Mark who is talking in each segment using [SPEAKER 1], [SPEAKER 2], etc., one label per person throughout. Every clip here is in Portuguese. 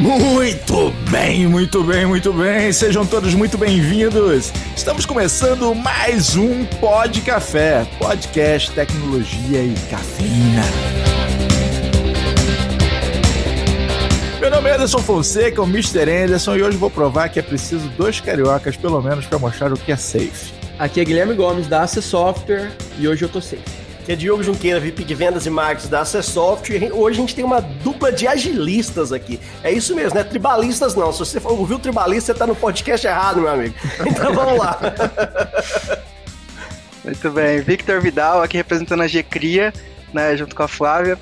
[SPEAKER 1] Muito bem, muito bem, muito bem. Sejam todos muito bem-vindos. Estamos começando mais um Pod Café, podcast, tecnologia e cafeína. Meu nome é Anderson Fonseca, o Mr. Anderson, e hoje vou provar que é preciso dois cariocas, pelo menos, para mostrar o que é safe.
[SPEAKER 2] Aqui é Guilherme Gomes, da AC Software, e hoje eu tô safe.
[SPEAKER 3] Aqui é Diogo Junqueira, VIP de Vendas e Marketing da Acessoft. Hoje a gente tem uma dupla de agilistas aqui. É isso mesmo, não é tribalistas não. Se você ouviu tribalista, você tá no podcast errado, meu amigo. Então vamos lá.
[SPEAKER 4] Muito bem, Victor Vidal aqui representando a G-Cria, né, junto com a Flávia.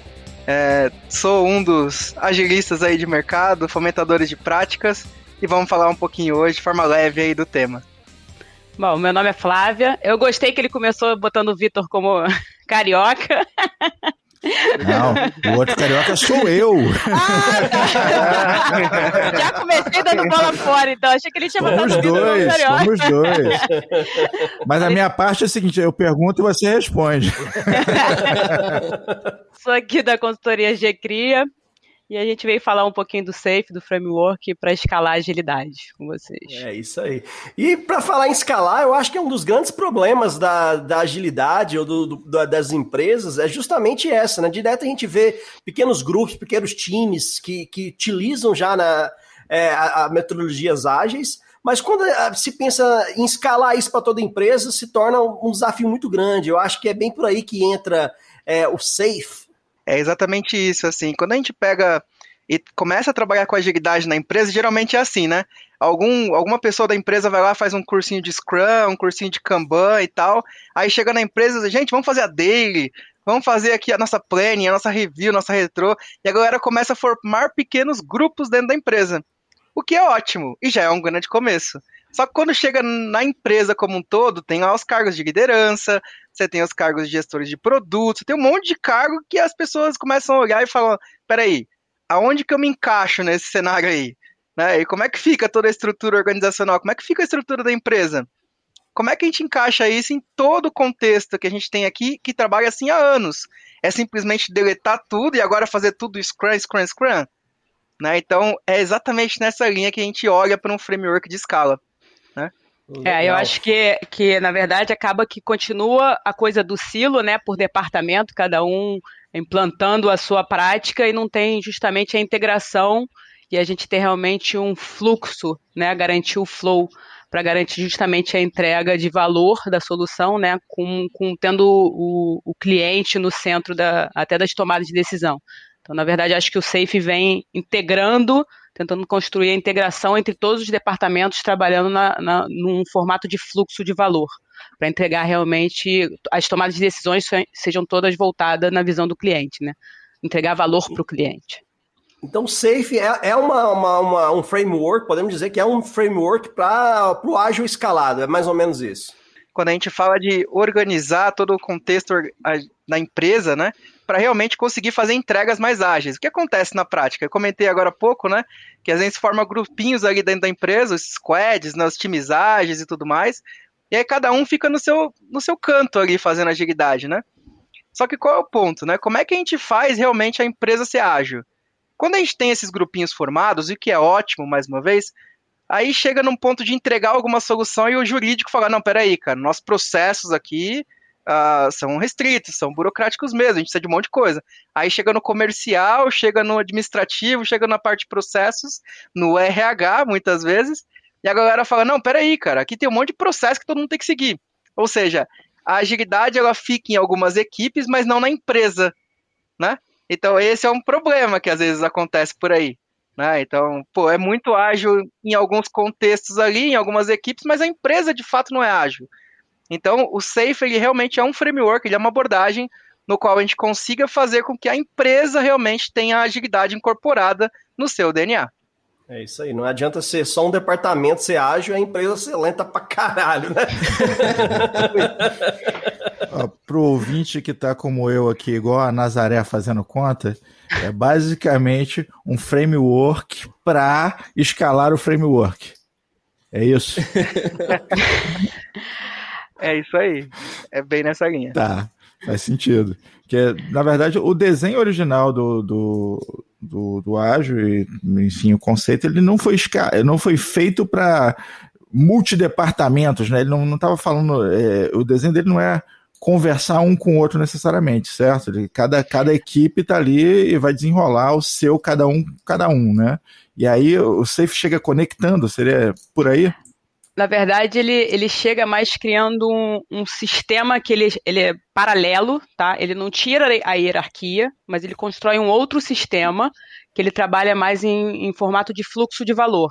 [SPEAKER 4] É, sou um dos agilistas aí de mercado, fomentadores de práticas, e vamos falar um pouquinho hoje, de forma leve aí do tema.
[SPEAKER 5] Bom, meu nome é Flávia. Eu gostei que ele começou botando o Vitor como carioca.
[SPEAKER 1] Não, o outro carioca sou eu. Ah,
[SPEAKER 5] tá. Já comecei dando bola fora, então achei que ele tinha
[SPEAKER 1] botado o Vitor como carioca. Somos dois. Mas a minha parte é a seguinte: eu pergunto e você responde.
[SPEAKER 5] Sou aqui da consultoria G-Cria. E a gente veio falar um pouquinho do Safe, do framework, para escalar a agilidade com vocês.
[SPEAKER 3] É isso aí. E para falar em escalar, eu acho que é um dos grandes problemas da, da agilidade ou do, do, das empresas é justamente essa, né? Direto a gente vê pequenos grupos, pequenos times que, que utilizam já na, é, a, a metodologias ágeis, mas quando é, se pensa em escalar isso para toda empresa, se torna um desafio muito grande. Eu acho que é bem por aí que entra é, o Safe,
[SPEAKER 4] é exatamente isso, assim. Quando a gente pega e começa a trabalhar com agilidade na empresa, geralmente é assim, né? Algum, alguma pessoa da empresa vai lá, faz um cursinho de Scrum, um cursinho de Kanban e tal. Aí chega na empresa, gente, vamos fazer a daily, vamos fazer aqui a nossa planning, a nossa review, a nossa retro. E a galera começa a formar pequenos grupos dentro da empresa. O que é ótimo e já é um grande começo. Só que quando chega na empresa como um todo, tem lá os cargos de liderança, você tem os cargos de gestores de produtos, tem um monte de cargo que as pessoas começam a olhar e falam: peraí, aonde que eu me encaixo nesse cenário aí? Né? E como é que fica toda a estrutura organizacional? Como é que fica a estrutura da empresa? Como é que a gente encaixa isso em todo o contexto que a gente tem aqui, que trabalha assim há anos? É simplesmente deletar tudo e agora fazer tudo Scrum, Scrum, Scrum? Né? Então, é exatamente nessa linha que a gente olha para um framework de escala.
[SPEAKER 5] Legal. É, eu acho que, que, na verdade, acaba que continua a coisa do silo, né, por departamento, cada um implantando a sua prática e não tem justamente a integração e a gente ter realmente um fluxo, né, garantir o flow para garantir justamente a entrega de valor da solução, né, com, com tendo o, o cliente no centro da, até das tomadas de decisão. Então, na verdade, acho que o Safe vem integrando tentando construir a integração entre todos os departamentos trabalhando na, na, num formato de fluxo de valor, para entregar realmente as tomadas de decisões sejam todas voltadas na visão do cliente, né? Entregar valor para o cliente.
[SPEAKER 3] Então, Safe é, é uma, uma, uma, um framework, podemos dizer que é um framework para o ágil escalado, é mais ou menos isso.
[SPEAKER 4] Quando a gente fala de organizar todo o contexto da empresa, né? Para realmente conseguir fazer entregas mais ágeis. O que acontece na prática? Eu comentei agora há pouco, né? Que às vezes forma grupinhos ali dentro da empresa, os squads, né, os times ágeis e tudo mais. E aí cada um fica no seu, no seu canto ali fazendo agilidade, né? Só que qual é o ponto, né? Como é que a gente faz realmente a empresa ser ágil? Quando a gente tem esses grupinhos formados, e o que é ótimo, mais uma vez, aí chega num ponto de entregar alguma solução e o jurídico fala, não, peraí, cara, nossos processos aqui uh, são restritos, são burocráticos mesmo, a gente precisa de um monte de coisa. Aí chega no comercial, chega no administrativo, chega na parte de processos, no RH, muitas vezes, e a galera fala, não, peraí, cara, aqui tem um monte de processo que todo mundo tem que seguir. Ou seja, a agilidade, ela fica em algumas equipes, mas não na empresa, né? Então, esse é um problema que às vezes acontece por aí. Né? Então, pô, é muito ágil em alguns contextos ali, em algumas equipes, mas a empresa de fato não é ágil. Então, o Safe ele realmente é um framework, ele é uma abordagem no qual a gente consiga fazer com que a empresa realmente tenha a agilidade incorporada no seu DNA.
[SPEAKER 3] É isso aí, não adianta ser só um departamento ser ágil e a empresa ser lenta pra caralho, né?
[SPEAKER 1] Ó, pro ouvinte que tá como eu aqui, igual a Nazaré fazendo conta, é basicamente um framework para escalar o framework. É isso?
[SPEAKER 4] É isso aí. É bem nessa linha.
[SPEAKER 1] Tá, faz sentido. Que é, na verdade, o desenho original do, do, do, do ágil e, enfim, o conceito, ele não foi, não foi feito para multidepartamentos, né? Ele não estava falando, é, o desenho dele não é conversar um com o outro necessariamente, certo? Ele, cada, cada equipe está ali e vai desenrolar o seu cada um, cada um, né? E aí o Safe chega conectando, seria por aí?
[SPEAKER 5] Na verdade, ele, ele chega mais criando um, um sistema que ele, ele é paralelo, tá? Ele não tira a hierarquia, mas ele constrói um outro sistema que ele trabalha mais em, em formato de fluxo de valor,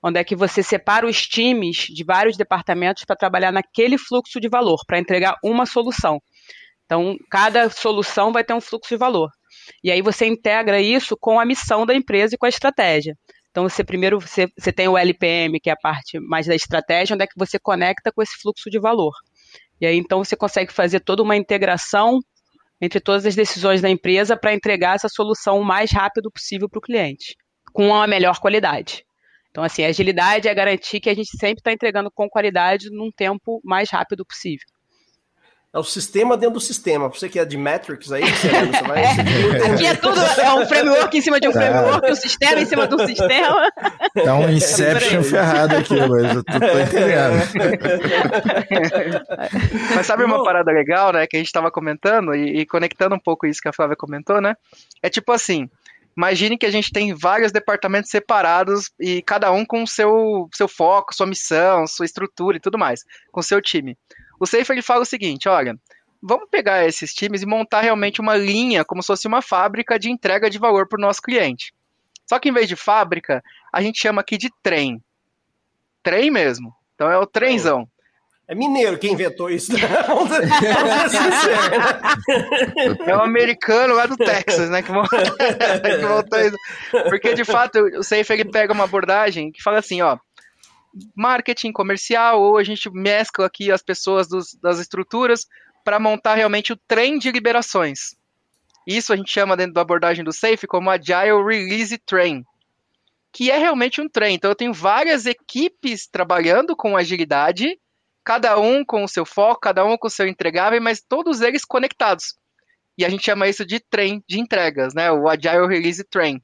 [SPEAKER 5] onde é que você separa os times de vários departamentos para trabalhar naquele fluxo de valor, para entregar uma solução. Então, cada solução vai ter um fluxo de valor. E aí você integra isso com a missão da empresa e com a estratégia. Então, você primeiro você, você tem o LPM, que é a parte mais da estratégia, onde é que você conecta com esse fluxo de valor. E aí, então, você consegue fazer toda uma integração entre todas as decisões da empresa para entregar essa solução o mais rápido possível para o cliente, com a melhor qualidade. Então, assim, a agilidade é garantir que a gente sempre está entregando com qualidade num tempo mais rápido possível.
[SPEAKER 3] É o sistema dentro do sistema. Você que é de Matrix aí, você,
[SPEAKER 5] você vai. Aqui é tudo, é um framework em cima de um framework, um sistema em cima de um sistema.
[SPEAKER 1] Tá um Inception ferrado aqui, mas eu tô, tô entendendo.
[SPEAKER 4] mas sabe uma parada legal, né, que a gente tava comentando e, e conectando um pouco isso que a Flávia comentou, né? É tipo assim. Imagine que a gente tem vários departamentos separados e cada um com seu, seu foco, sua missão, sua estrutura e tudo mais, com seu time. O Safe ele fala o seguinte, olha, vamos pegar esses times e montar realmente uma linha, como se fosse uma fábrica de entrega de valor para o nosso cliente. Só que em vez de fábrica, a gente chama aqui de trem. Trem mesmo. Então é o trenzão.
[SPEAKER 3] É mineiro quem inventou isso.
[SPEAKER 4] é um americano lá do Texas, né? Que voltou isso. Porque de fato o Safe ele pega uma abordagem que fala assim, ó marketing comercial, ou a gente mescla aqui as pessoas dos, das estruturas para montar realmente o trem de liberações. Isso a gente chama dentro da abordagem do Safe como Agile Release Train, que é realmente um trem. Então eu tenho várias equipes trabalhando com agilidade, cada um com o seu foco, cada um com o seu entregável, mas todos eles conectados. E a gente chama isso de trem de entregas, né? O Agile Release Train.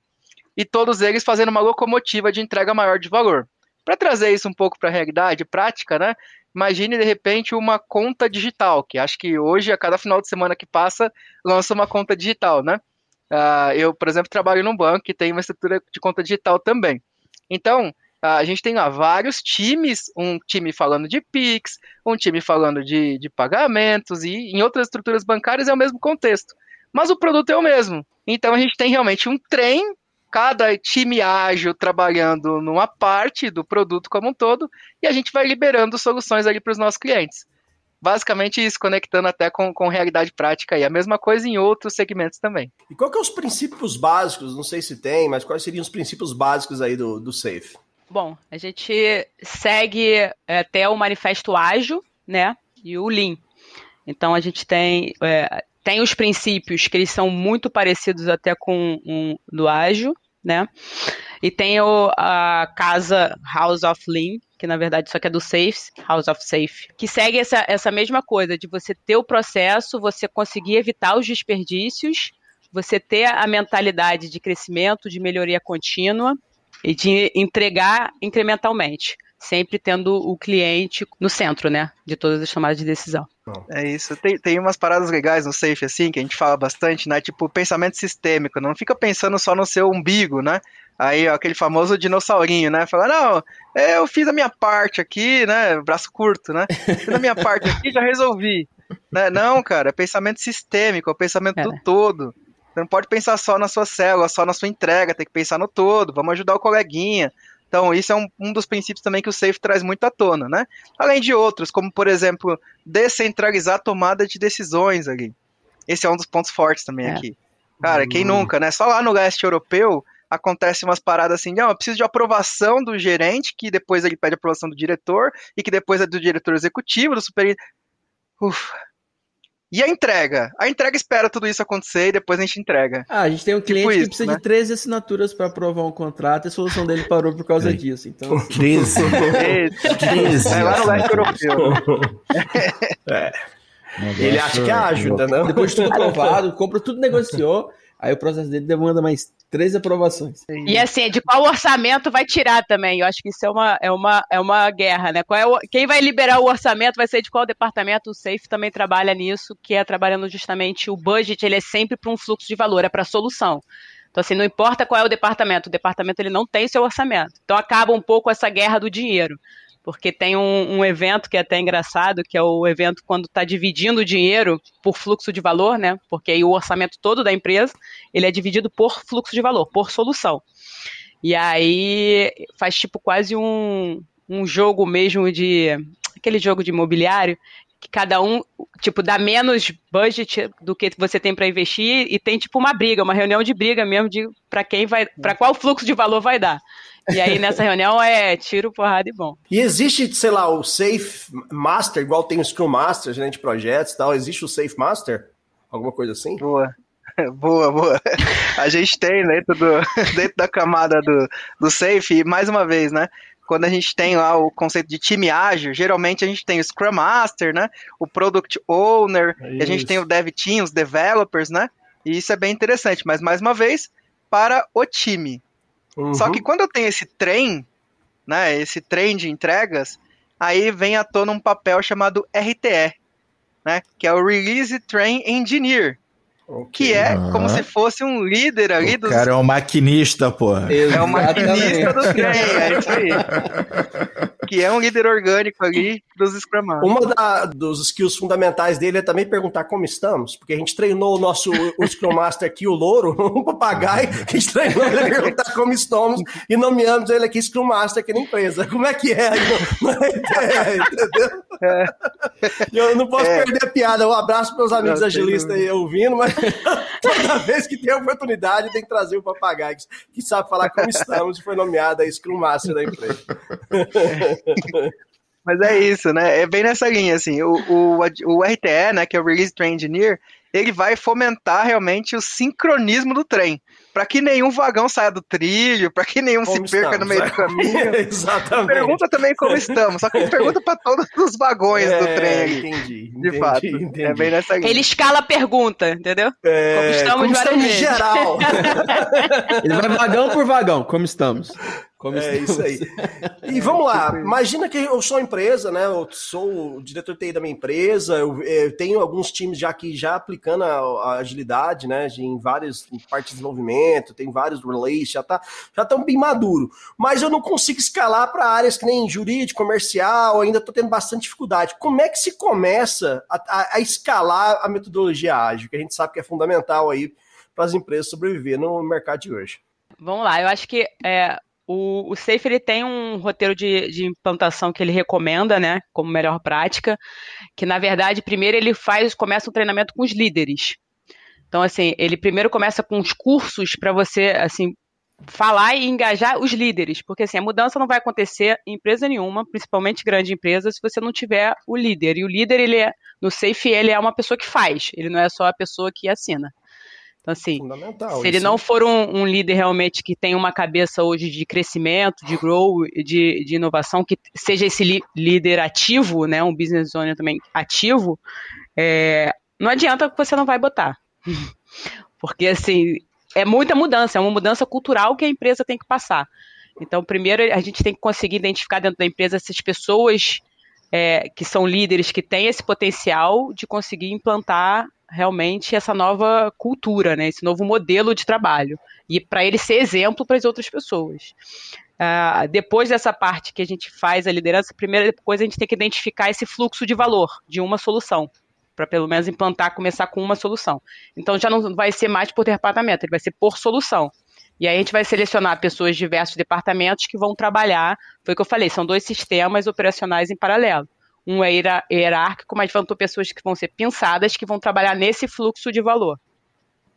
[SPEAKER 4] E todos eles fazendo uma locomotiva de entrega maior de valor. Para trazer isso um pouco para a realidade prática, né? Imagine de repente uma conta digital, que acho que hoje, a cada final de semana que passa, lança uma conta digital, né? Uh, eu, por exemplo, trabalho num banco que tem uma estrutura de conta digital também. Então, a gente tem lá vários times, um time falando de PIX, um time falando de, de pagamentos, e em outras estruturas bancárias é o mesmo contexto. Mas o produto é o mesmo. Então a gente tem realmente um trem cada time ágil trabalhando numa parte do produto como um todo, e a gente vai liberando soluções ali para os nossos clientes. Basicamente isso, conectando até com, com realidade prática e a mesma coisa em outros segmentos também.
[SPEAKER 3] E qual que é os princípios básicos, não sei se tem, mas quais seriam os princípios básicos aí do, do SAFE?
[SPEAKER 5] Bom, a gente segue é, até o manifesto ágil, né, e o Lean. Então a gente tem é, tem os princípios que eles são muito parecidos até com um do ágil, né? E tem o, a casa House of Lean, que na verdade só que é do Safe, House of Safe, que segue essa, essa mesma coisa de você ter o processo, você conseguir evitar os desperdícios, você ter a mentalidade de crescimento, de melhoria contínua e de entregar incrementalmente sempre tendo o cliente no centro, né, de todas as tomadas de decisão.
[SPEAKER 4] É isso. Tem, tem umas paradas legais no Safe, assim, que a gente fala bastante, né, tipo pensamento sistêmico, não fica pensando só no seu umbigo, né, Aí, ó, aquele famoso dinossaurinho, né? Fala, não, eu fiz a minha parte aqui, né? Braço curto, né? Fiz a minha parte aqui já resolvi. Né? Não, cara, é pensamento sistêmico, é o pensamento é. do todo. Você não pode pensar só na sua célula, só na sua entrega, tem que pensar no todo. Vamos ajudar o coleguinha. Então, isso é um, um dos princípios também que o Safe traz muito à tona, né? Além de outros, como, por exemplo, descentralizar a tomada de decisões ali. Esse é um dos pontos fortes também é. aqui. Cara, quem hum. nunca, né? Só lá no leste europeu acontece umas paradas assim, não, eu preciso de aprovação do gerente, que depois ele pede aprovação do diretor, e que depois é do diretor executivo, do super... Ufa, e a entrega? A entrega espera tudo isso acontecer e depois a gente entrega.
[SPEAKER 2] Ah, a gente tem um tipo cliente tipo que precisa né? de 13 assinaturas para aprovar um contrato e a solução dele parou por causa é. disso. Então, assim...
[SPEAKER 1] 13. 13.
[SPEAKER 4] É lá no leste europeu.
[SPEAKER 3] É. Ele acha que é ágil, entendeu?
[SPEAKER 2] Depois de tudo aprovado, compra tudo negociou. Aí o processo dele demanda mais três aprovações.
[SPEAKER 5] E assim, de qual orçamento vai tirar também? Eu acho que isso é uma, é uma, é uma guerra, né? Qual é o, quem vai liberar o orçamento vai ser de qual departamento? O SAFE também trabalha nisso, que é trabalhando justamente o budget, ele é sempre para um fluxo de valor, é para solução. Então, assim, não importa qual é o departamento, o departamento ele não tem seu orçamento. Então acaba um pouco essa guerra do dinheiro porque tem um, um, evento que é até engraçado, que é o evento quando está dividindo o dinheiro por fluxo de valor, né? Porque aí o orçamento todo da empresa ele é dividido por fluxo de valor, por solução. E aí faz tipo quase um, um jogo mesmo de aquele jogo de imobiliário que cada um, tipo, dá menos budget do que você tem para investir e tem tipo uma briga, uma reunião de briga mesmo de para quem vai, para qual fluxo de valor vai dar. E aí nessa reunião é tiro, porrada e bom.
[SPEAKER 3] E existe, sei lá, o Safe Master, igual tem o Scrum Master, gerente de projetos e tal, existe o Safe Master? Alguma coisa assim?
[SPEAKER 4] Boa. Boa, boa. A gente tem dentro, do, dentro da camada do, do Safe, e mais uma vez, né? Quando a gente tem lá o conceito de time ágil, geralmente a gente tem o Scrum Master, né? O Product Owner, a gente tem o Dev Team, os developers, né? E isso é bem interessante, mas mais uma vez, para o time. Uhum. Só que quando eu tenho esse trem, né, esse trem de entregas, aí vem à tona um papel chamado RTE, né, que é o Release Train Engineer, Okay. Que é uhum. como se fosse um líder ali
[SPEAKER 1] o dos. cara é um maquinista, pô.
[SPEAKER 4] É o maquinista do trem, é isso aí. que é um líder orgânico ali dos Scrum Masters.
[SPEAKER 3] Uma da, dos skills fundamentais dele é também perguntar como estamos, porque a gente treinou o nosso o Scrum Master aqui, o Louro, um papagaio, a gente treinou ele a perguntar como estamos e nomeamos ele aqui Scrum Master aqui na empresa. Como é que é é, entendeu? É. Eu não posso é. perder a piada. Um abraço para os amigos agilistas aí ouvindo, mas toda vez que tem oportunidade tem que trazer o papagaio que, sabe falar como estamos e foi nomeado a Scrum Master da empresa.
[SPEAKER 4] Mas é isso, né? É bem nessa linha, assim. O, o, o RTE, né, que é o Release Train Engineer, ele vai fomentar realmente o sincronismo do trem para que nenhum vagão saia do trilho, para que nenhum como se perca estamos, no meio é. do caminho.
[SPEAKER 3] Exatamente.
[SPEAKER 4] Pergunta também como estamos, só que ele pergunta para todos os vagões é, do trem.
[SPEAKER 3] Entendi.
[SPEAKER 4] De entendi, fato. Entendi. É bem nessa linha.
[SPEAKER 5] Ele escala a pergunta, entendeu?
[SPEAKER 3] É, como estamos, como estamos em geral.
[SPEAKER 2] ele vai vagão por vagão, como estamos.
[SPEAKER 3] Como é isso aí. E vamos lá, imagina que eu sou uma empresa, né? Eu sou o diretor TI da minha empresa, eu, eu tenho alguns times já que já aplicando a, a agilidade, né? Em várias partes de desenvolvimento, tem vários relays, já tá, já estão bem maduro. Mas eu não consigo escalar para áreas que nem jurídico, comercial, ainda estou tendo bastante dificuldade. Como é que se começa a, a, a escalar a metodologia ágil, que a gente sabe que é fundamental aí para as empresas sobreviver no mercado de hoje?
[SPEAKER 5] Vamos lá, eu acho que é, o, o Safe ele tem um roteiro de, de, implantação que ele recomenda, né, como melhor prática, que na verdade primeiro ele faz, começa um treinamento com os líderes. Então assim, ele primeiro começa com os cursos para você assim falar e engajar os líderes, porque assim a mudança não vai acontecer em empresa nenhuma, principalmente grande empresa, se você não tiver o líder. E o líder ele é no Safe ele é uma pessoa que faz, ele não é só a pessoa que assina. Assim, se ele não for um, um, líder realmente que tem uma cabeça hoje de crescimento, de grow, de, de inovação, que seja esse líder ativo, né, um business owner também ativo, é, não adianta que você não vai botar. Porque, assim, é muita mudança, é uma mudança cultural que a empresa tem que passar. Então, primeiro, a gente tem que conseguir identificar dentro da empresa essas pessoas é, que são líderes, que têm esse potencial de conseguir implantar realmente essa nova cultura, né, esse novo modelo de trabalho, e para ele ser exemplo para as outras pessoas. Uh, depois dessa parte que a gente faz a liderança, a primeira coisa a gente tem que identificar esse fluxo de valor de uma solução, para pelo menos implantar, começar com uma solução. Então já não vai ser mais por departamento, ele vai ser por solução. E aí a gente vai selecionar pessoas de diversos departamentos que vão trabalhar, foi o que eu falei, são dois sistemas operacionais em paralelo um é hierárquico, mas vão ter pessoas que vão ser pensadas, que vão trabalhar nesse fluxo de valor.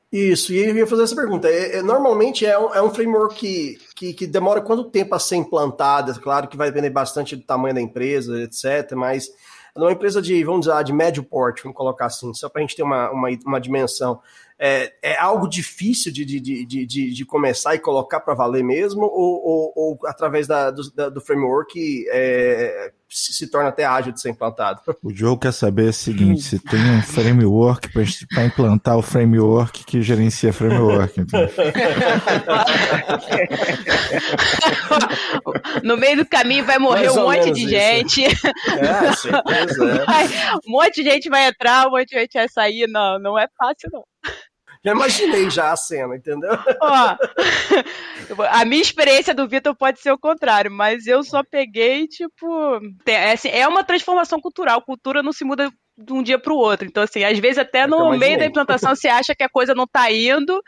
[SPEAKER 3] Isso, e eu ia fazer essa pergunta. É, é, normalmente é um, é um framework que, que, que, demora quanto tempo a ser implantado? Claro que vai depender bastante do tamanho da empresa, etc. Mas numa empresa de, vamos dizer, de médio porte, vamos colocar assim, só para a gente ter uma, uma, uma dimensão. É, é algo difícil de, de, de, de, de começar e colocar para valer mesmo, ou, ou, ou através da, do, da, do framework é, se, se, torna até ágil de ser implantado?
[SPEAKER 1] O Joe quer saber o seguinte: se tem um framework para implantar o framework que gerencia framework.
[SPEAKER 5] no meio do caminho vai morrer Mais um monte de isso. gente. É, certeza. É. um monte de gente vai entrar, um monte de gente vai sair. Não, não é fácil, não.
[SPEAKER 3] Já imaginei já a cena, entendeu?
[SPEAKER 5] Ó, a minha experiência do Vitor pode ser o contrário, mas eu só peguei, tipo. É, assim, é uma transformação cultural. Cultura não se muda de um dia para o outro. Então, assim, às vezes até no meio da implantação você acha que a coisa não está indo.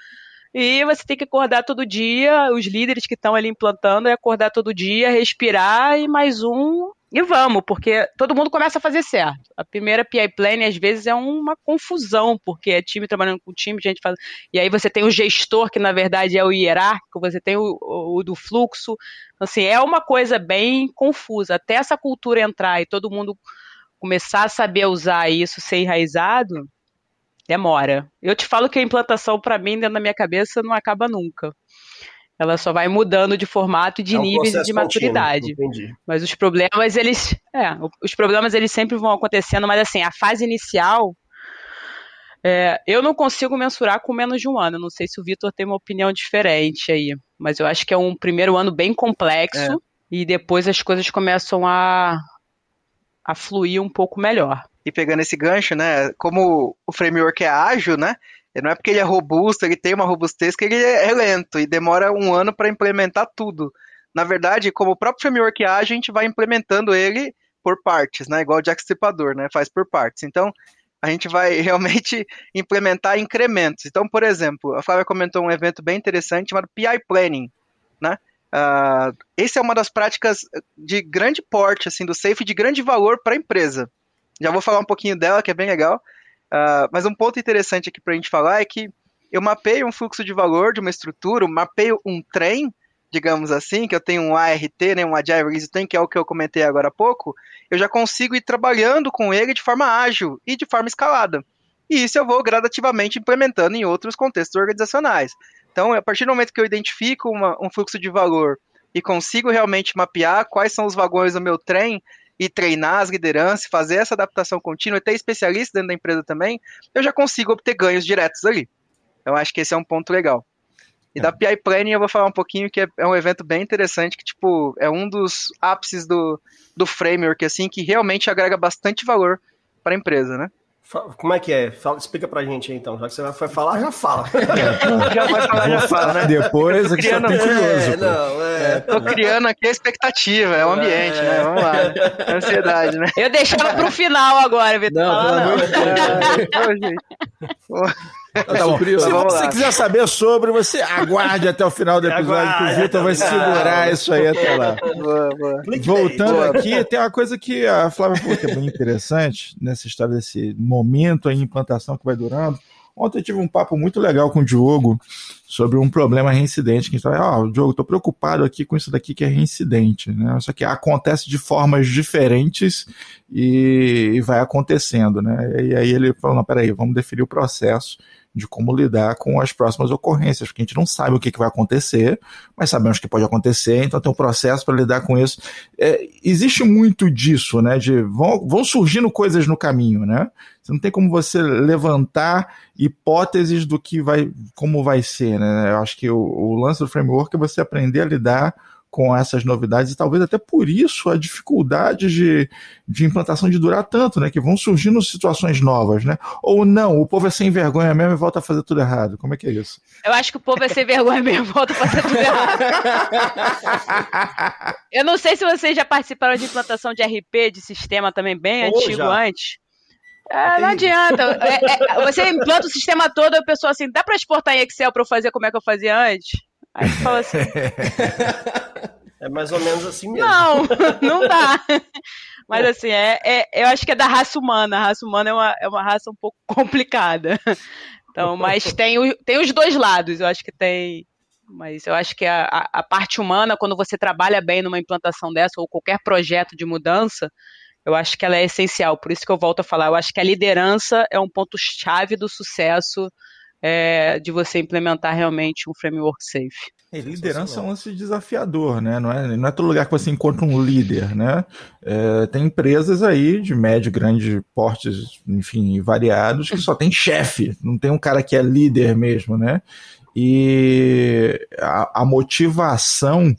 [SPEAKER 5] E você tem que acordar todo dia, os líderes que estão ali implantando, é acordar todo dia, respirar e mais um e vamos, porque todo mundo começa a fazer certo. A primeira PI Planning, às vezes, é uma confusão, porque é time trabalhando com time, gente faz. E aí você tem o gestor, que na verdade é o hierárquico, você tem o, o, o do fluxo. Assim, é uma coisa bem confusa. Até essa cultura entrar e todo mundo começar a saber usar isso, ser enraizado, demora. Eu te falo que a implantação, para mim, dentro da minha cabeça, não acaba nunca. Ela só vai mudando de formato e de é um níveis de maturidade. Contínuo, mas os problemas, eles. É, os problemas eles sempre vão acontecendo, mas assim, a fase inicial. É, eu não consigo mensurar com menos de um ano. Não sei se o Vitor tem uma opinião diferente aí. Mas eu acho que é um primeiro ano bem complexo é. e depois as coisas começam a, a fluir um pouco melhor.
[SPEAKER 4] E pegando esse gancho, né? Como o framework é ágil, né? Não é porque ele é robusto, ele tem uma robustez que ele é lento e demora um ano para implementar tudo. Na verdade, como o próprio framework age, a gente vai implementando ele por partes, né? Igual o Jack Stripador, né? Faz por partes. Então, a gente vai realmente implementar incrementos. Então, por exemplo, a Flávia comentou um evento bem interessante chamado PI Planning, né? Uh, esse é uma das práticas de grande porte, assim, do Safe, de grande valor para a empresa. Já vou falar um pouquinho dela, que é bem legal. Uh, mas um ponto interessante aqui para a gente falar é que eu mapeio um fluxo de valor de uma estrutura, mapeio um trem, digamos assim, que eu tenho um ART, né, um Agile Release Train, que é o que eu comentei agora há pouco, eu já consigo ir trabalhando com ele de forma ágil e de forma escalada. E isso eu vou gradativamente implementando em outros contextos organizacionais. Então, a partir do momento que eu identifico uma, um fluxo de valor e consigo realmente mapear quais são os vagões do meu trem e treinar as lideranças, fazer essa adaptação contínua ter especialistas dentro da empresa também, eu já consigo obter ganhos diretos ali. Então acho que esse é um ponto legal. E é. da PI Planning eu vou falar um pouquinho que é, é, um evento bem interessante, que tipo, é um dos ápices do, do framework, assim, que realmente agrega bastante valor para a empresa, né?
[SPEAKER 3] Como é que é? Fala, explica pra gente aí, então. Já que você vai falar, já fala.
[SPEAKER 4] já vai falar, já fala, né?
[SPEAKER 1] Depois é que criando... só curioso. É, não,
[SPEAKER 4] é... Tô criando aqui a expectativa, é o ambiente, é... né? Vamos lá. É ansiedade, né?
[SPEAKER 5] Eu deixava pro final agora, Vitor. Não, não, não.
[SPEAKER 1] não. Tá bom. Se você quiser saber sobre, você aguarde até o final do episódio aguarde, que o Vitor vai segurar isso aí até lá. Boa, boa. Voltando boa. aqui, tem uma coisa que a Flávia falou que é bem interessante nessa história desse momento aí, implantação que vai durando. Ontem eu tive um papo muito legal com o Diogo sobre um problema reincidente. Que a gente falou, ah, Diogo, estou preocupado aqui com isso daqui que é reincidente. Né? Só que acontece de formas diferentes e, e vai acontecendo. Né? E aí ele falou, não, peraí, vamos definir o processo de como lidar com as próximas ocorrências, porque a gente não sabe o que, que vai acontecer, mas sabemos que pode acontecer, então tem um processo para lidar com isso. É, existe muito disso, né? De vão, vão surgindo coisas no caminho, né? Você não tem como você levantar hipóteses do que vai, como vai ser, né? Eu acho que o, o lance do framework é você aprender a lidar com essas novidades e talvez até por isso a dificuldade de, de implantação de durar tanto, né? Que vão surgindo situações novas, né? Ou não, o povo é sem vergonha mesmo e volta a fazer tudo errado. Como é que é isso?
[SPEAKER 5] Eu acho que o povo é sem vergonha mesmo e volta a fazer tudo errado. Eu não sei se vocês já participaram de implantação de RP, de sistema também bem oh, antigo já. antes. É, não adianta. É, é, você implanta o sistema todo e a pessoa assim, dá para exportar em Excel para eu fazer como é que eu fazia antes? Aí você fala assim.
[SPEAKER 3] É mais ou menos assim mesmo.
[SPEAKER 5] Não, não dá. Mas assim, é, é, eu acho que é da raça humana. A raça humana é uma, é uma raça um pouco complicada. Então, mas tem, o, tem os dois lados. Eu acho que tem. Mas eu acho que a, a, a parte humana, quando você trabalha bem numa implantação dessa, ou qualquer projeto de mudança, eu acho que ela é essencial. Por isso que eu volto a falar. Eu acho que a liderança é um ponto-chave do sucesso é, de você implementar realmente um framework safe.
[SPEAKER 1] É, liderança é um lance desafiador, né? Não é, não é todo lugar que você encontra um líder, né? É, tem empresas aí de médio, grande portes, enfim, variados, que só tem chefe, não tem um cara que é líder mesmo, né? E a, a motivação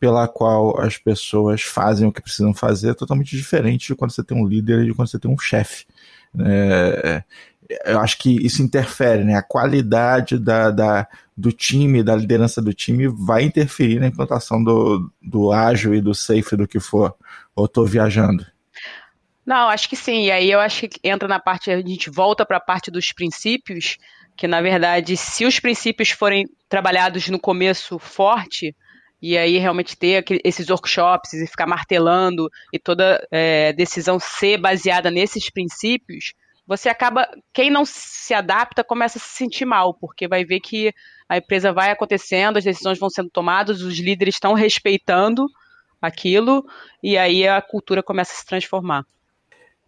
[SPEAKER 1] pela qual as pessoas fazem o que precisam fazer é totalmente diferente de quando você tem um líder e de quando você tem um chefe. É, eu acho que isso interfere, né? A qualidade da, da, do time, da liderança do time, vai interferir na implantação do, do ágil e do safe do que for. Ou estou viajando?
[SPEAKER 5] Não, acho que sim. E aí eu acho que entra na parte, a gente volta para a parte dos princípios, que na verdade, se os princípios forem trabalhados no começo forte, e aí realmente ter esses workshops e ficar martelando e toda é, decisão ser baseada nesses princípios, você acaba, quem não se adapta começa a se sentir mal, porque vai ver que a empresa vai acontecendo, as decisões vão sendo tomadas, os líderes estão respeitando aquilo, e aí a cultura começa a se transformar.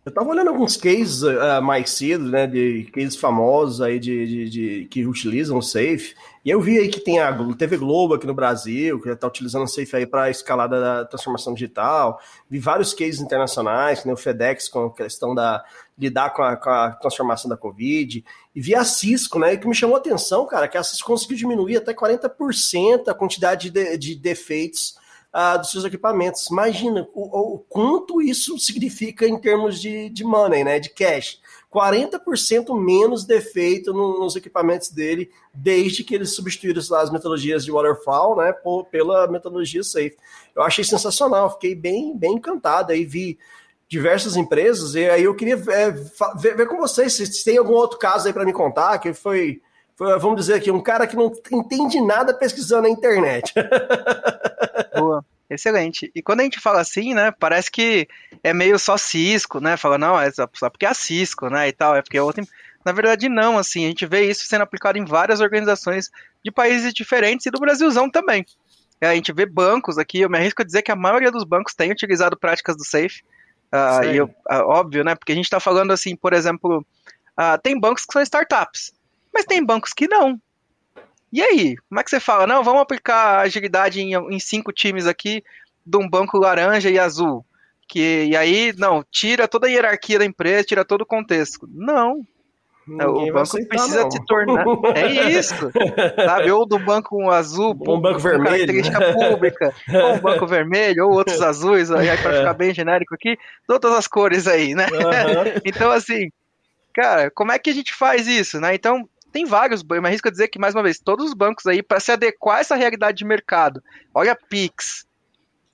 [SPEAKER 3] Eu estava olhando alguns cases uh, mais cedo, né, de cases famosos aí de, de, de, que utilizam o Safe, e eu vi aí que tem a TV Globo aqui no Brasil, que está utilizando o Safe aí para a escalada da transformação digital, vi vários cases internacionais, né, o FedEx com a questão da lidar com a, com a transformação da Covid, e vi a Cisco, né, que me chamou a atenção, cara, que a Cisco conseguiu diminuir até 40% a quantidade de, de defeitos uh, dos seus equipamentos. Imagina o, o, quanto isso significa em termos de, de money, né, de cash. 40% menos defeito no, nos equipamentos dele, desde que eles substituíram as metodologias de waterfall, né, por, pela metodologia safe. Eu achei sensacional, fiquei bem, bem encantado aí, vi diversas empresas, e aí eu queria é, ver, ver, com vocês se tem algum outro caso aí para me contar, que foi vamos dizer aqui, um cara que não entende nada pesquisando na internet.
[SPEAKER 4] Boa. Excelente. E quando a gente fala assim, né, parece que é meio só Cisco, né? Fala, não, é só porque é a Cisco, né, e tal, é porque é outra. Na verdade, não, assim, a gente vê isso sendo aplicado em várias organizações de países diferentes e do Brasilzão também. É, a gente vê bancos aqui, eu me arrisco a dizer que a maioria dos bancos tem utilizado práticas do Safe. Uh, e eu, uh, óbvio, né? Porque a gente está falando assim, por exemplo, uh, tem bancos que são startups. Mas tem bancos que não. E aí? Como é que você fala? Não, vamos aplicar agilidade em, em cinco times aqui de um banco laranja e azul. Que, e aí, não, tira toda a hierarquia da empresa, tira todo o contexto. Não. Ninguém o banco aceitar, precisa não. se tornar. É isso. Sabe? Ou do banco azul,
[SPEAKER 3] um banco vermelho.
[SPEAKER 4] Característica pública, ou um banco vermelho, ou outros azuis, aí para é. ficar bem genérico aqui, todas as cores aí, né? Uhum. Então, assim, cara, como é que a gente faz isso, né? Então, tem vários, eu me arrisco a dizer que, mais uma vez, todos os bancos aí, para se adequar a essa realidade de mercado, olha a Pix,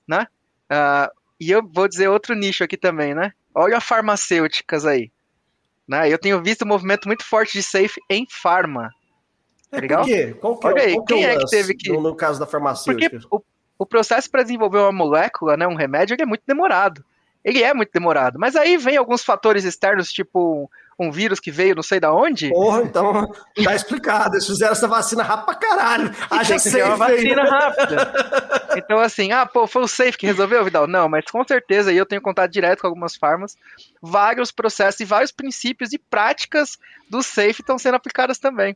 [SPEAKER 4] né? Uh, e eu vou dizer outro nicho aqui também, né? Olha farmacêuticas aí. Né? Eu tenho visto um movimento muito forte de safe em farma.
[SPEAKER 3] Tá é, legal? Por quê? Qual que é, aí, qual quem é, é que teve que. No, no caso da farmacêutica?
[SPEAKER 4] Porque o, o processo para desenvolver uma molécula, né, um remédio, ele é muito demorado. Ele é muito demorado. Mas aí vem alguns fatores externos, tipo um vírus que veio não sei da onde?
[SPEAKER 3] Porra, então tá explicado. Eles fizeram essa vacina rápida pra caralho. Acha safe. uma
[SPEAKER 4] vacina rápida. Então, assim, ah, pô, foi o safe que resolveu, Vidal? Não, mas com certeza, e eu tenho contato direto com algumas farmas, vários processos e vários princípios e práticas do safe estão sendo aplicadas também.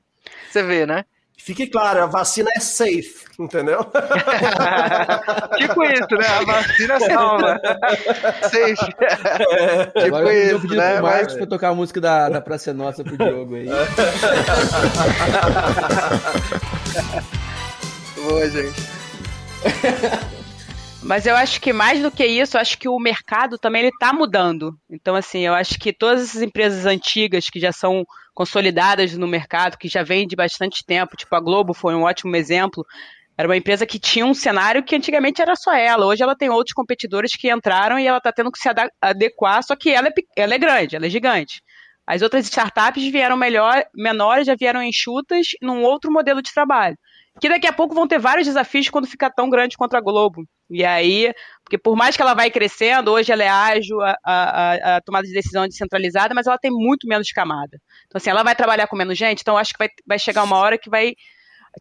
[SPEAKER 4] Você vê, né?
[SPEAKER 3] Fique claro, a vacina é safe, entendeu?
[SPEAKER 4] tipo isso, né? A vacina salva. safe.
[SPEAKER 2] É. Tipo Agora isso, eu pedi né? pro Marcos Mas... pra tocar a música da, da Praça Nossa pro Diogo aí.
[SPEAKER 4] Boa, gente.
[SPEAKER 5] Mas eu acho que mais do que isso, eu acho que o mercado também ele está mudando. Então, assim, eu acho que todas essas empresas antigas que já são consolidadas no mercado, que já vêm de bastante tempo, tipo a Globo foi um ótimo exemplo, era uma empresa que tinha um cenário que antigamente era só ela. Hoje ela tem outros competidores que entraram e ela está tendo que se adequar, só que ela é, ela é grande, ela é gigante. As outras startups vieram melhor, menores, já vieram enxutas num outro modelo de trabalho que daqui a pouco vão ter vários desafios quando ficar tão grande contra a Globo. E aí, porque por mais que ela vai crescendo, hoje ela é ágil, a, a, a, tomada de decisão é descentralizada, mas ela tem muito menos camada. Então, assim, ela vai trabalhar com menos gente, então acho que vai, vai chegar uma hora que vai.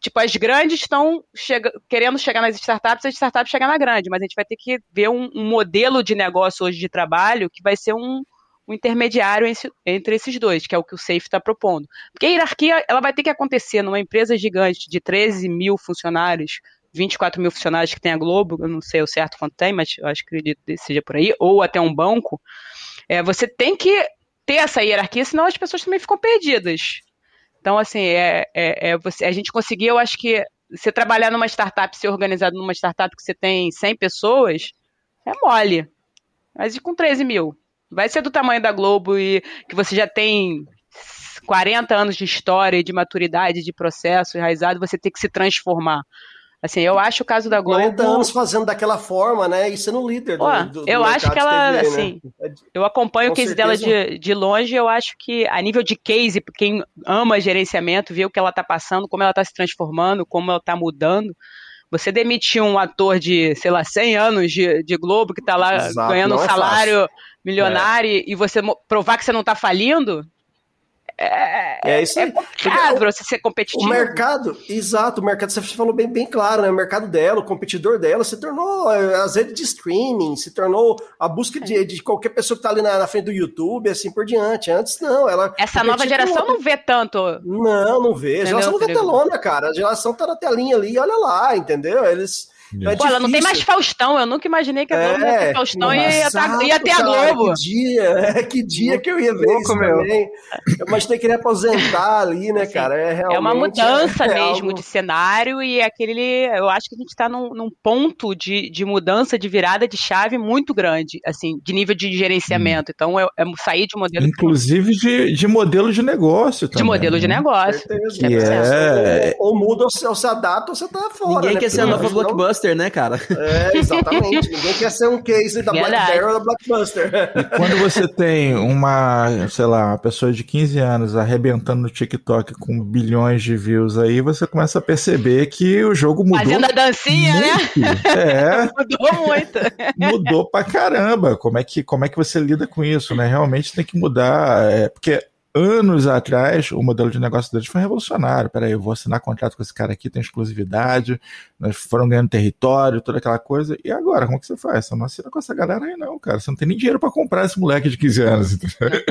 [SPEAKER 5] Tipo, as grandes estão chega, querendo chegar nas startups, as startups chegam na grande, mas a gente vai ter que ver um, um modelo de negócio hoje de trabalho que vai ser um, um intermediário entre esses dois, que é o que o SAFE está propondo. Porque a hierarquia ela vai ter que acontecer numa empresa gigante de 13 mil funcionários, 24 mil funcionários que tem a Globo, eu não sei o certo quanto tem, mas eu acho que acredito que seja por aí, ou até um banco, é, você tem que ter essa hierarquia, senão as pessoas também ficam perdidas. Então, assim, é, é, é você, a gente conseguiu, eu acho que você trabalhar numa startup, ser organizado numa startup que você tem 100 pessoas, é mole. Mas e com 13 mil? Vai ser do tamanho da Globo e que você já tem 40 anos de história de maturidade, de processo enraizado, você tem que se transformar. Assim, eu acho o caso da Globo. 40
[SPEAKER 3] anos fazendo daquela forma, né? E sendo líder do, do,
[SPEAKER 5] do Eu acho que ela, TV, né? assim. Né? Eu acompanho Com o case certeza. dela de, de longe. Eu acho que, a nível de case, quem ama gerenciamento, vê o que ela tá passando, como ela tá se transformando, como ela tá mudando. Você demitir um ator de, sei lá, 100 anos de, de Globo, que tá lá Exato, ganhando um é salário milionário, é. e você provar que você não tá falindo, é, é isso aí. É complicado pra você ser competitivo.
[SPEAKER 3] O mercado, exato, o mercado, você falou bem, bem claro, né? O mercado dela, o competidor dela, se tornou é, as redes de streaming, se tornou a busca de, é. de qualquer pessoa que tá ali na, na, frente do YouTube, assim por diante. Antes, não, ela.
[SPEAKER 5] Essa nova geração não vê tanto.
[SPEAKER 3] Não, não vê. A geração não vê telona, cara. A geração tá na telinha ali, olha lá, entendeu? Eles
[SPEAKER 5] é Pô, ela não tem mais Faustão. Eu nunca imaginei que a Globo é, ia ter Faustão e ia, tá, ia ter a Globo.
[SPEAKER 3] Que dia, é, que dia que eu ia ver Louco, isso meu. também. Eu imaginei que ele ia aposentar ali, né, assim, cara? É, realmente,
[SPEAKER 5] é uma mudança é, mesmo algo... de cenário e aquele. Eu acho que a gente está num, num, ponto de, de mudança, de virada de chave muito grande, assim, de nível de gerenciamento. Hum. Então, é, é sair de modelo.
[SPEAKER 1] Inclusive de, de modelo de negócio também.
[SPEAKER 5] De modelo de né? negócio.
[SPEAKER 3] Que é... Ou, ou muda ou se, ou se adapta ou você tá fora.
[SPEAKER 2] Ninguém né? quer ser a nova blockbuster blockbuster, né, cara?
[SPEAKER 3] É, exatamente. Ninguém quer ser um case da BlackBerry ou da Blockbuster.
[SPEAKER 1] E quando você tem uma, sei lá, uma pessoa de 15 anos arrebentando no TikTok com bilhões de views aí, você começa a perceber que o jogo mudou.
[SPEAKER 5] Fazendo a dancinha, né? muito. né?
[SPEAKER 1] É.
[SPEAKER 5] mudou muito.
[SPEAKER 1] Mudou pra caramba. Como é que, como é que você lida com isso, né? Realmente tem que mudar. É, porque anos atrás, o modelo de negócio deles foi revolucionário. Peraí, eu vou assinar contrato com esse cara aqui, tem exclusividade, nós foram ganhando território, toda aquela coisa. E agora, como que você faz? Você não assina com essa galera aí, não, cara. Você não tem nem dinheiro para comprar esse moleque de 15 anos.
[SPEAKER 5] Entendeu?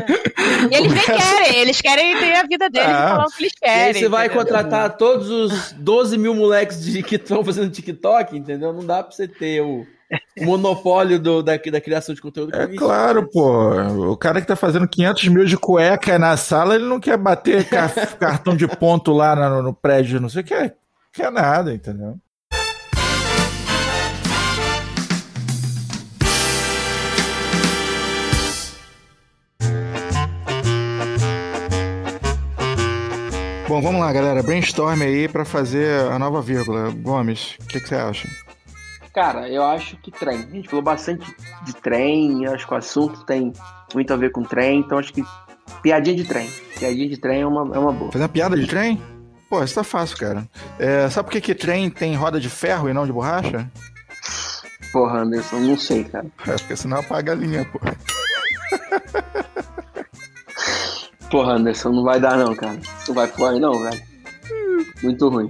[SPEAKER 5] E eles nem querem, eles querem ter a vida deles ah. e falar o que eles querem. E aí
[SPEAKER 2] você vai entendeu? contratar todos os 12 mil moleques de, que estão fazendo TikTok, entendeu? Não dá pra você ter o o monopólio do, da, da criação de conteúdo.
[SPEAKER 1] É claro, pô. O cara que tá fazendo 500 mil de cueca na sala, ele não quer bater cartão de ponto lá no, no prédio, não sei o que. Quer, quer nada, entendeu? Bom, vamos lá, galera. Brainstorm aí para fazer a nova vírgula. Gomes, o que, que você acha?
[SPEAKER 2] Cara, eu acho que trem. A gente falou bastante de trem, acho que o assunto tem muito a ver com trem, então acho que piadinha de trem. Piadinha de trem é uma, é uma boa.
[SPEAKER 1] Fazer uma piada de trem? Pô, isso tá fácil, cara. É, sabe por que, que trem tem roda de ferro e não de borracha?
[SPEAKER 2] Porra, Anderson, não sei, cara.
[SPEAKER 1] É porque senão apaga a linha, pô.
[SPEAKER 2] Porra, Anderson, não vai dar não, cara. Não vai pro ar não, velho. Muito ruim.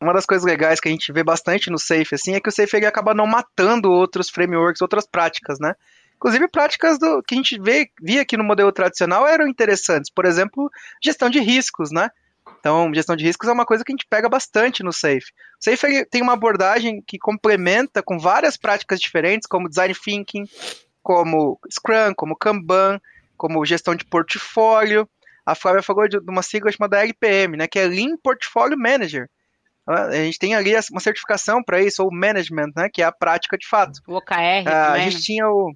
[SPEAKER 4] Uma das coisas legais que a gente vê bastante no Safe, assim, é que o Safe ele acaba não matando outros frameworks, outras práticas, né? Inclusive, práticas do, que a gente vê, via aqui no modelo tradicional eram interessantes. Por exemplo, gestão de riscos, né? Então, gestão de riscos é uma coisa que a gente pega bastante no Safe. O Safe tem uma abordagem que complementa com várias práticas diferentes, como Design Thinking, como Scrum, como Kanban, como gestão de portfólio. A Flávia falou de uma sigla chamada LPM, né, que é Lean Portfolio Manager a gente tem ali uma certificação para isso, ou management, né? Que é a prática de fato.
[SPEAKER 5] O OKR.
[SPEAKER 4] Ah, a gente né? tinha o,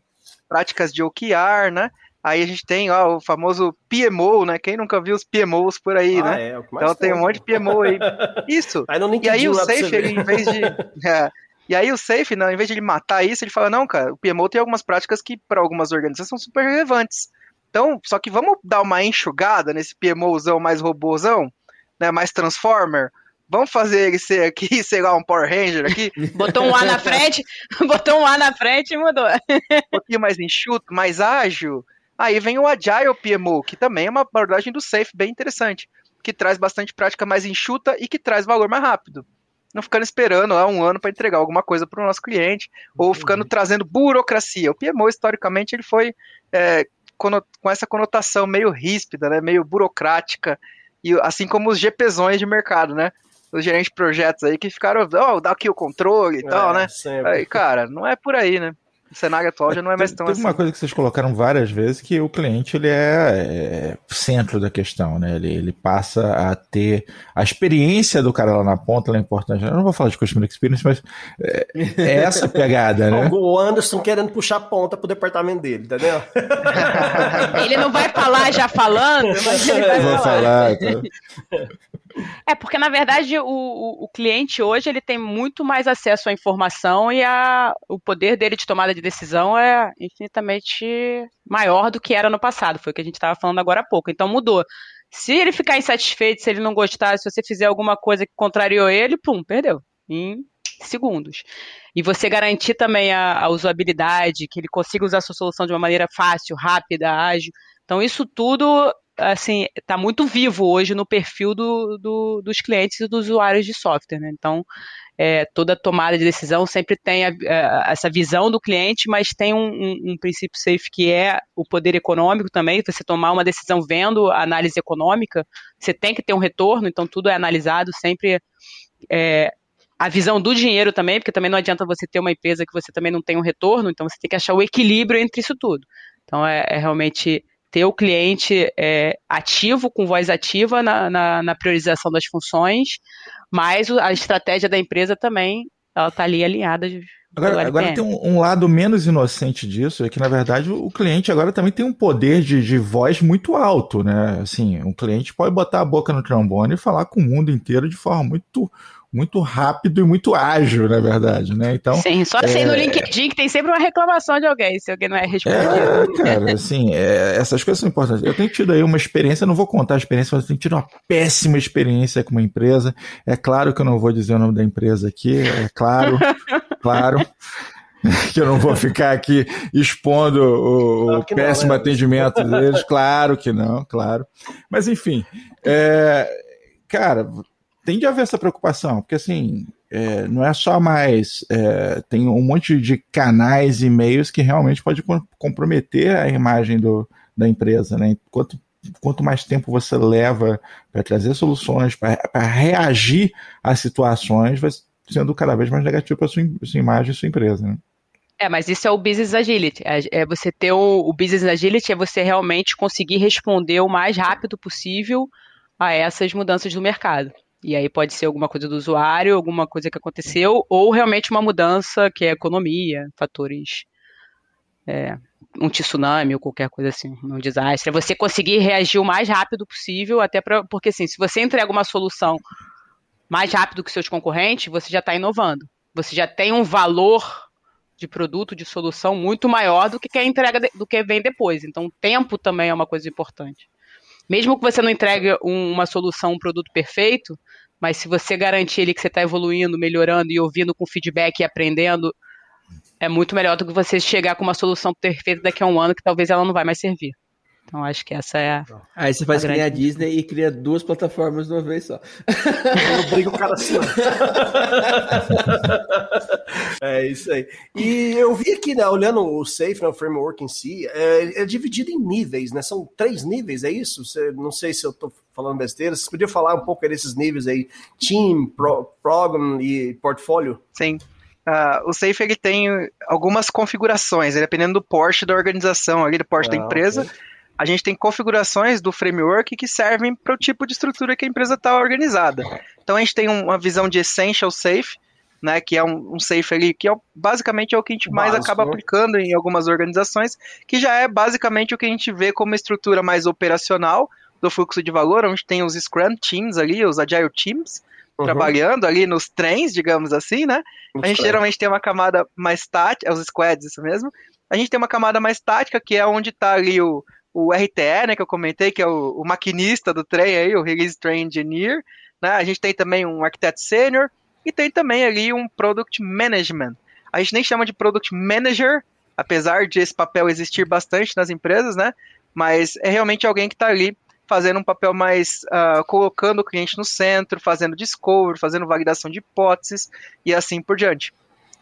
[SPEAKER 4] práticas de OKR, né? Aí a gente tem ó, o famoso PMO, né? Quem nunca viu os PMOs por aí, ah, né? É, então tem um monte de PMO aí. Isso.
[SPEAKER 3] Aí
[SPEAKER 4] e aí o Safe, ele, em vez de. É, e aí o Safe, não, em vez de ele matar isso, ele fala, não, cara, o PMO tem algumas práticas que para algumas organizações são super relevantes. Então, só que vamos dar uma enxugada nesse PMOzão mais robôzão, né? Mais Transformer Vamos fazer ele ser aqui, sei lá, um Power Ranger aqui.
[SPEAKER 5] Botou um A na frente, botou um A na frente e mudou.
[SPEAKER 4] um pouquinho mais enxuto, mais ágil. Aí vem o Agile PMO, que também é uma abordagem do Safe bem interessante, que traz bastante prática mais enxuta e que traz valor mais rápido. não ficando esperando há um ano para entregar alguma coisa para o nosso cliente, ou ficando trazendo burocracia. O PMO, historicamente, ele foi é, com essa conotação meio ríspida, né, meio burocrática, e assim como os GPzões de mercado, né? Os gerentes de projetos aí que ficaram, ó, oh, dá aqui o controle e é, tal, né? Sempre. Aí, cara, não é por aí, né? o cenário atual já não é mais tão
[SPEAKER 1] Teve
[SPEAKER 4] assim.
[SPEAKER 1] uma coisa que vocês colocaram várias vezes que o cliente ele é, é, centro da questão, né? Ele, ele passa a ter a experiência do cara lá na ponta, ela é importante. Eu não vou falar de customer experience, mas é, é essa pegada, né?
[SPEAKER 3] O Anderson querendo puxar ponta pro departamento dele, entendeu?
[SPEAKER 5] ele não vai falar já falando, mas ele vai
[SPEAKER 1] vou falar. falar então.
[SPEAKER 5] É, porque na verdade o, o, cliente hoje ele tem muito mais acesso à informação e a, o poder dele de tomada de decisão é infinitamente maior do que era no passado. Foi o que a gente estava falando agora há pouco. Então mudou. Se ele ficar insatisfeito, se ele não gostar, se você fizer alguma coisa que contrariou ele, pum, perdeu. Em segundos. E você garantir também a, a usabilidade, que ele consiga usar a sua solução de uma maneira fácil, rápida, ágil. Então, isso tudo assim, está muito vivo hoje no perfil do, do, dos clientes e dos usuários de software, né? Então, é, toda tomada de decisão sempre tem a, a, essa visão do cliente, mas tem um, um, um, princípio safe que é o poder econômico também. Você tomar uma decisão vendo a análise econômica, você tem que ter um retorno, então tudo é analisado sempre. É, a visão do dinheiro também, porque também não adianta você ter uma empresa que você também não tem um retorno, então você tem que achar o equilíbrio entre isso tudo. Então é, é realmente ter o cliente é, ativo, com voz ativa na, na, na, priorização das funções, mas a estratégia da empresa também ela está ali alinhada.
[SPEAKER 1] Agora, agora tem um, um, lado menos inocente disso, é que na verdade o cliente agora também tem um poder de, de voz muito alto, né? Assim, um cliente pode botar a boca no trombone e falar com o mundo inteiro de forma muito muito rápido e muito ágil, na verdade, né? Então,
[SPEAKER 5] Sim, só assim é... no LinkedIn que tem sempre uma reclamação de alguém, se alguém não é respondido.
[SPEAKER 1] É, cara, assim, é, essas coisas são importantes. Eu tenho tido aí uma experiência, não vou contar a experiência, mas eu tenho tido uma péssima experiência com uma empresa. É claro que eu não vou dizer o nome da empresa aqui, é claro, claro. que eu não vou ficar aqui expondo o, claro péssimo não, né? atendimento deles, claro que não, claro. Mas enfim, é, cara, tem de haver essa preocupação, porque assim, é, não é só mais. É, tem um monte de canais e meios que realmente pode comprometer a imagem do, da empresa, né? Quanto, quanto mais tempo você leva para trazer soluções, para reagir a situações, vai sendo cada vez mais negativo para a sua, sua imagem e sua empresa, né?
[SPEAKER 5] É, mas isso é o business agility. É, é você ter o, o, business agility é você realmente conseguir responder o mais rápido possível a essas mudanças do mercado. E aí pode ser alguma coisa do usuário, alguma coisa que aconteceu, ou realmente uma mudança que é economia, fatores. É, um tsunami ou qualquer coisa assim, um desastre. É você conseguir reagir o mais rápido possível, até para. Porque assim, se você entrega uma solução mais rápido que seus concorrentes, você já está inovando. Você já tem um valor de produto, de solução muito maior do que a entrega de, do que vem depois. Então, o tempo também é uma coisa importante. Mesmo que você não entregue um, uma solução, um produto perfeito, mas se você garantir ali que você está evoluindo, melhorando e ouvindo com feedback e aprendendo, é muito melhor do que você chegar com uma solução perfeita daqui a um ano que talvez ela não vai mais servir. Então acho que essa é a.
[SPEAKER 2] Aí você faz a nem a Disney e cria duas plataformas de uma vez só.
[SPEAKER 3] Eu brigo o cara assim. é isso aí. E eu vi aqui, né, olhando o Safe, né, o framework em si, é, é, dividido em níveis, né? São três níveis, é isso? Você, não sei se eu estou falando besteira. Vocês podiam falar um pouco desses níveis aí? Team, pro, Program e Portfólio?
[SPEAKER 4] Sim. Uh, o Safe ele tem algumas configurações, dependendo do porte da organização, ali do porte ah, da empresa. Okay a gente tem configurações do framework que servem para o tipo de estrutura que a empresa está organizada. Então a gente tem uma visão de Essential Safe, né, que é um, um safe ali, que é, basicamente é o que a gente mais Básico. acaba aplicando em algumas organizações, que já é basicamente o que a gente vê como estrutura mais operacional do fluxo de valor, onde tem os Scrum Teams ali, os Agile Teams, uhum. trabalhando ali nos trens, digamos assim, né? a gente geralmente tem uma camada mais tática, os squads, isso mesmo. A gente tem uma camada mais tática, que é onde está ali o, o RTE, né, que eu comentei, que é o, o maquinista do trem aí, o Release Train Engineer, né, a gente tem também um arquiteto sênior e tem também ali um Product Management. A gente nem chama de Product Manager, apesar de esse papel existir bastante nas empresas, né, mas é realmente alguém que está ali fazendo um papel mais uh, colocando o cliente no centro, fazendo discovery, fazendo validação de hipóteses e assim por diante.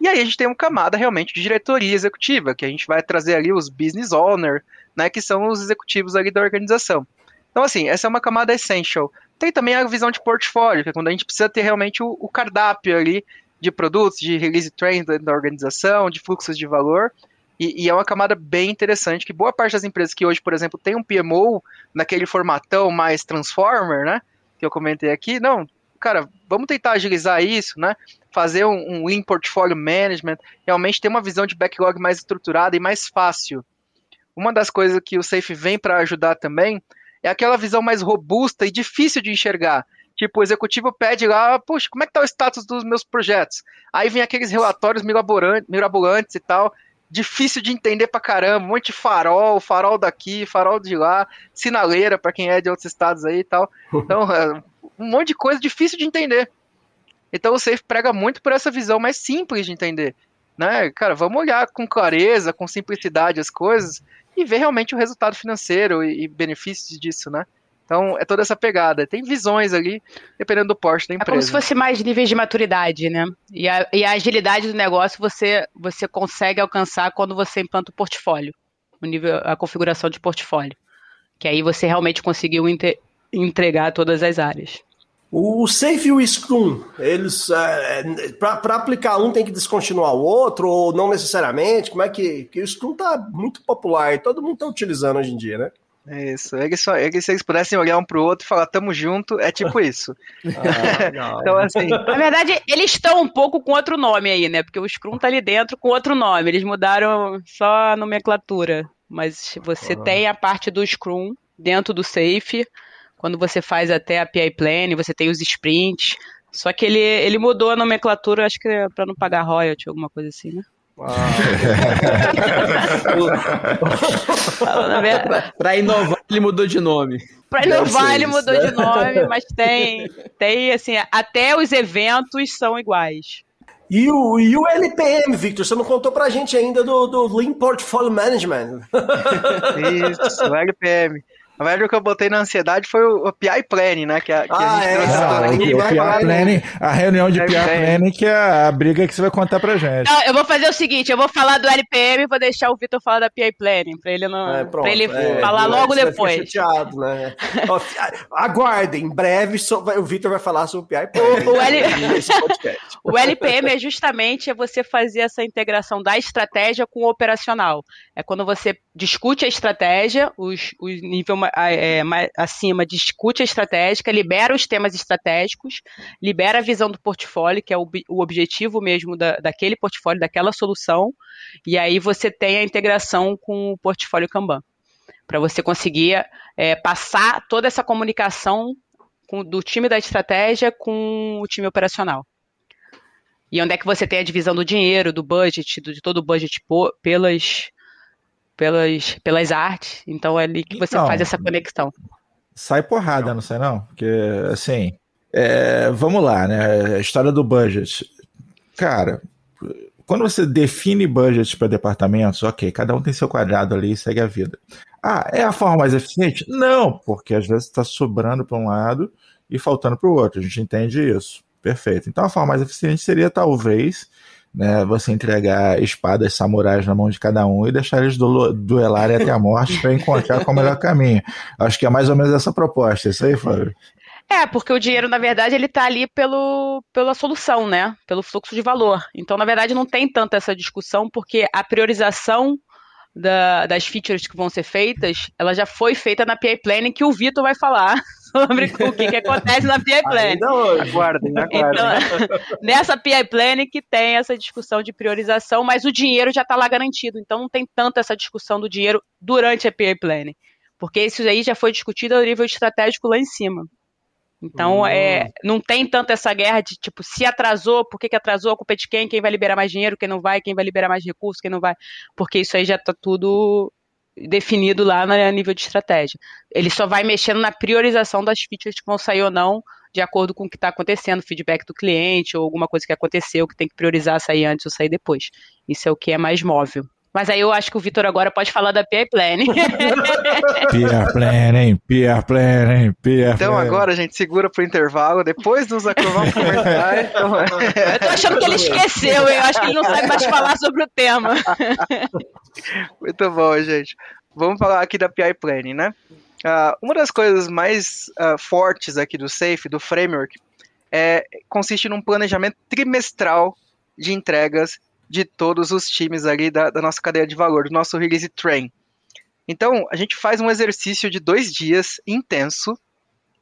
[SPEAKER 4] E aí a gente tem uma camada realmente de diretoria executiva, que a gente vai trazer ali os business owner, né, que são os executivos ali da organização. Então, assim, essa é uma camada essential. Tem também a visão de portfólio, que é quando a gente precisa ter realmente o, o cardápio ali de produtos, de release trains da, da organização, de fluxos de valor, e, e, é uma camada bem interessante, que boa parte das empresas que hoje, por exemplo, tem um PMO naquele formatão mais transformer, né? Que eu comentei aqui, não, cara, vamos tentar agilizar isso, né? Fazer um, um Lean Portfolio Management, realmente ter uma visão de backlog mais estruturada e mais fácil. Uma das coisas que o Safe vem para ajudar também é aquela visão mais robusta e difícil de enxergar. Tipo, o executivo pede lá, puxa, como é que tá o status dos meus projetos? Aí vem aqueles relatórios mirabolantes e tal, difícil de entender pra caramba, um monte de farol, farol daqui, farol de lá, sinaleira para quem é de outros estados aí e tal. Então, é, um monte de coisa difícil de entender. Então o Safe prega muito por essa visão mais simples de entender. Né? Cara, vamos olhar com clareza, com simplicidade as coisas e ver realmente o resultado financeiro e, e benefícios disso, né? Então, é toda essa pegada. Tem visões ali, dependendo do porte da empresa.
[SPEAKER 5] É como se fosse mais níveis de maturidade, né? E a, e a agilidade do negócio você, você consegue alcançar quando você implanta o portfólio, o nível, a configuração de portfólio. Que aí você realmente conseguiu entregar todas as áreas.
[SPEAKER 3] O Safe e o Scrum, eles é, para aplicar um tem que descontinuar o outro ou não necessariamente? Como é que, que o Scrum tá muito popular e todo mundo está utilizando hoje em dia, né?
[SPEAKER 4] É isso. É que, só, é que se eles pudessem olhar um pro outro e falar, tamo junto, é tipo isso.
[SPEAKER 5] ah, então, assim. Na verdade, eles estão um pouco com outro nome aí, né? Porque o Scrum tá ali dentro com outro nome. Eles mudaram só a nomenclatura. Mas você ah. tem a parte do Scrum dentro do Safe. Quando você faz até a PI Plan, você tem os sprints. Só que ele, ele mudou a nomenclatura, acho que é pra não pagar royalty, alguma coisa assim, né?
[SPEAKER 6] para inovar, ele mudou de nome.
[SPEAKER 5] Para inovar, ele mudou de nome, mas tem, tem assim, até os eventos são iguais.
[SPEAKER 3] E o, e o LPM, Victor, você não contou pra gente ainda do, do Lean Portfolio Management.
[SPEAKER 4] Isso, o LPM. Na verdade, o que eu botei na ansiedade foi o, o PI Planning, né? Que a, que
[SPEAKER 1] ah, a gente é, ah, aqui. O, o PI Planning, a reunião de PI Planning, que é a briga que você vai contar pra gente.
[SPEAKER 5] Não, eu vou fazer o seguinte, eu vou falar do LPM e vou deixar o Vitor falar da PI Planning, pra ele, não, é, pronto, pra ele é, falar logo depois.
[SPEAKER 3] Chateado, né? aguardem, em breve o Vitor vai falar sobre o PI Planning. O, o, L...
[SPEAKER 5] o LPM é justamente você fazer essa integração da estratégia com o operacional. É quando você discute a estratégia, os, os nível é, acima discute a estratégica, libera os temas estratégicos, libera a visão do portfólio, que é o, o objetivo mesmo da, daquele portfólio, daquela solução, e aí você tem a integração com o portfólio Kanban, para você conseguir é, passar toda essa comunicação com, do time da estratégia com o time operacional. E onde é que você tem a divisão do dinheiro, do budget, do, de todo o budget por, pelas pelas, pelas artes. Então é ali que você então, faz essa conexão.
[SPEAKER 1] Sai porrada, não, não sai não? Porque, assim, é, vamos lá, né? A história do budget. Cara, quando você define budget para departamentos, ok, cada um tem seu quadrado ali e segue a vida. Ah, é a forma mais eficiente? Não, porque às vezes está sobrando para um lado e faltando para o outro. A gente entende isso. Perfeito. Então a forma mais eficiente seria talvez né, você entregar espadas samurais na mão de cada um e deixar eles duelarem até a morte para encontrar qual é o melhor caminho. Acho que é mais ou menos essa proposta, isso aí, Fábio?
[SPEAKER 5] É, porque o dinheiro, na verdade, ele está ali pelo, pela solução, né? Pelo fluxo de valor. Então, na verdade, não tem tanta essa discussão, porque a priorização da, das features que vão ser feitas, ela já foi feita na PI Planning, que o Vitor vai falar sobre o que, que acontece na PI Planning.
[SPEAKER 4] Aguardem, aguardem. Então,
[SPEAKER 5] nessa PI Planning que tem essa discussão de priorização, mas o dinheiro já está lá garantido, então não tem tanto essa discussão do dinheiro durante a PI Planning, porque isso aí já foi discutido ao nível estratégico lá em cima. Então, uhum. é, não tem tanto essa guerra de, tipo, se atrasou, por que, que atrasou, a culpa é de quem, quem vai liberar mais dinheiro, quem não vai, quem vai liberar mais recursos, quem não vai, porque isso aí já está tudo definido lá no nível de estratégia. Ele só vai mexendo na priorização das features que vão sair ou não, de acordo com o que está acontecendo, feedback do cliente, ou alguma coisa que aconteceu, que tem que priorizar sair antes ou sair depois. Isso é o que é mais móvel. Mas aí eu acho que o Vitor agora pode falar da PI Planning.
[SPEAKER 1] PR Planning, PR Planning, PR
[SPEAKER 4] Então agora, gente, segura pro intervalo. Depois dos vamos comentar. Então...
[SPEAKER 5] Eu tô achando que ele esqueceu, eu acho que ele não sabe mais falar sobre o tema.
[SPEAKER 4] Muito bom, gente. Vamos falar aqui da PI Planning, né? Uh, uma das coisas mais uh, fortes aqui do Safe, do framework, é, consiste num planejamento trimestral de entregas de todos os times ali da, da nossa cadeia de valor, do nosso release train. Então, a gente faz um exercício de dois dias intenso,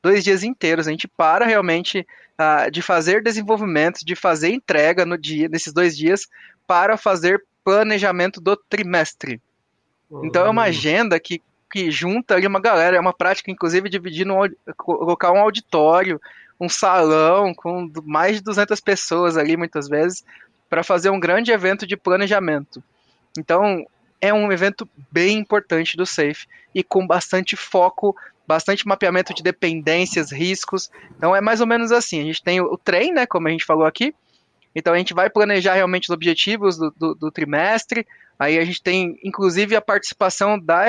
[SPEAKER 4] dois dias inteiros. A gente para realmente uh, de fazer desenvolvimento, de fazer entrega no dia, nesses dois dias, para fazer planejamento do trimestre. Então, é uma agenda que, que junta ali uma galera, é uma prática, inclusive, dividir no colocar um auditório, um salão com mais de 200 pessoas ali, muitas vezes, para fazer um grande evento de planejamento. Então, é um evento bem importante do Safe e com bastante foco, bastante mapeamento de dependências, riscos. Então, é mais ou menos assim: a gente tem o trem, né, como a gente falou aqui. Então, a gente vai planejar realmente os objetivos do, do, do trimestre. Aí, a gente tem, inclusive, a participação da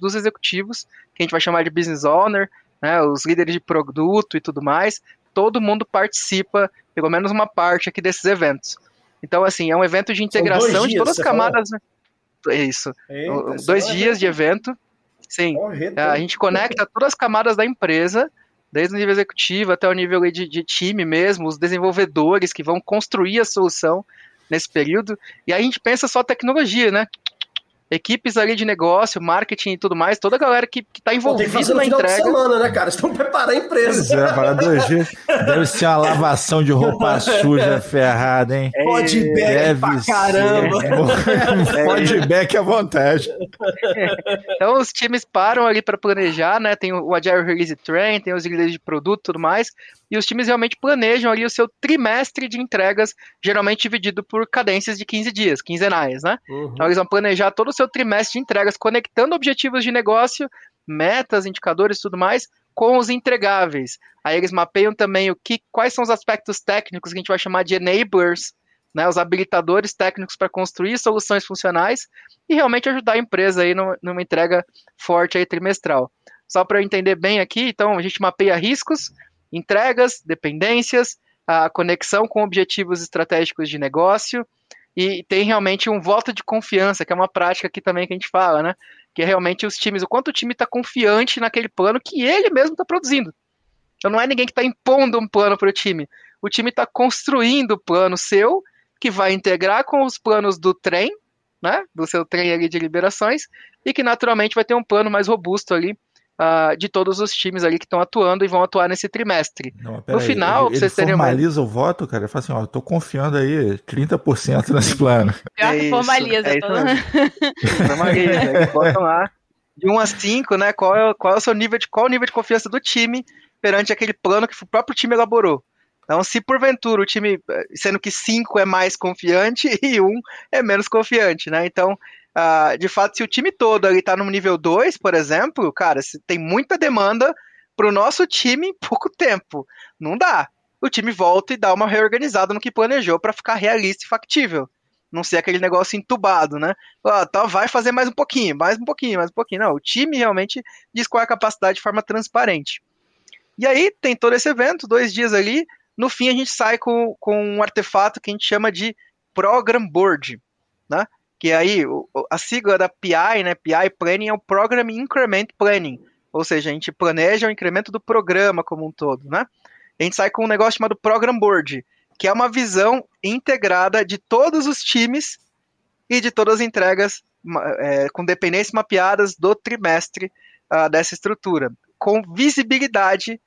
[SPEAKER 4] dos executivos, que a gente vai chamar de business owner, né, os líderes de produto e tudo mais. Todo mundo participa, pelo menos uma parte aqui desses eventos. Então, assim, é um evento de integração de todas as camadas. Né? É isso. Eita, dois dias de evento. Sim. É, a gente conecta todas as camadas da empresa, desde o nível executivo até o nível de, de time mesmo, os desenvolvedores que vão construir a solução nesse período. E a gente pensa só tecnologia, né? Equipes ali de negócio, marketing e tudo mais, toda a galera que, que tá envolvida Pô, tem na entrega. De
[SPEAKER 3] semana, né, cara? Estão preparando a empresa.
[SPEAKER 1] É, para dois dias. Deve ser uma lavação de roupa suja ferrada, hein?
[SPEAKER 3] Podback pra caramba.
[SPEAKER 1] Podback à vontade.
[SPEAKER 4] Então os times param ali para planejar, né? Tem o Agile Release Train, tem os líderes de produto e tudo mais e os times realmente planejam ali o seu trimestre de entregas, geralmente dividido por cadências de 15 dias, quinzenais, né? Uhum. Então eles vão planejar todo o seu trimestre de entregas, conectando objetivos de negócio, metas, indicadores e tudo mais, com os entregáveis. Aí eles mapeiam também o que, quais são os aspectos técnicos que a gente vai chamar de enablers, né, os habilitadores técnicos para construir soluções funcionais e realmente ajudar a empresa aí numa entrega forte aí trimestral. Só para eu entender bem aqui, então a gente mapeia riscos, entregas, dependências, a conexão com objetivos estratégicos de negócio e tem realmente um voto de confiança, que é uma prática aqui também que a gente fala, né? Que é realmente os times, o quanto o time está confiante naquele plano que ele mesmo está produzindo. Então não é ninguém que está impondo um plano para o time. O time está construindo o plano seu, que vai integrar com os planos do trem, né? Do seu trem ali de liberações, e que naturalmente vai ter um plano mais robusto ali uh, de todos os times ali que estão atuando e vão atuar nesse trimestre. Não, no
[SPEAKER 1] aí,
[SPEAKER 4] final,
[SPEAKER 1] ele, vocês ele formaliza o voto, cara, ele fala assim, ó, eu tô confiando aí 30% nesse plano.
[SPEAKER 5] Pior é que formaliza. É
[SPEAKER 4] isso formaliza, eles botam lá de 1 a 5, né, qual é, qual é o seu nível de, qual é o nível de confiança do time perante aquele plano que o próprio time elaborou. Então, se porventura o time, sendo que 5 é mais confiante e 1 um é menos confiante, né? Então, Uh, de fato, se o time todo ali tá no nível 2, por exemplo, cara, tem muita demanda pro nosso time em pouco tempo. Não dá. O time volta e dá uma reorganizada no que planejou para ficar realista e factível. Não ser aquele negócio entubado, né? Ah, tá, vai fazer mais um pouquinho, mais um pouquinho, mais um pouquinho. Não, o time realmente diz qual é a capacidade de forma transparente. E aí tem todo esse evento, dois dias ali. No fim, a gente sai com, com um artefato que a gente chama de Program Board. Né? Que aí a sigla da PI, né, PI Planning é o Program Increment Planning, ou seja, a gente planeja o incremento do programa como um todo, né? A gente sai com um negócio chamado Program Board, que é uma visão integrada de todos os times e de todas as entregas é, com dependências mapeadas do trimestre uh, dessa estrutura, com visibilidade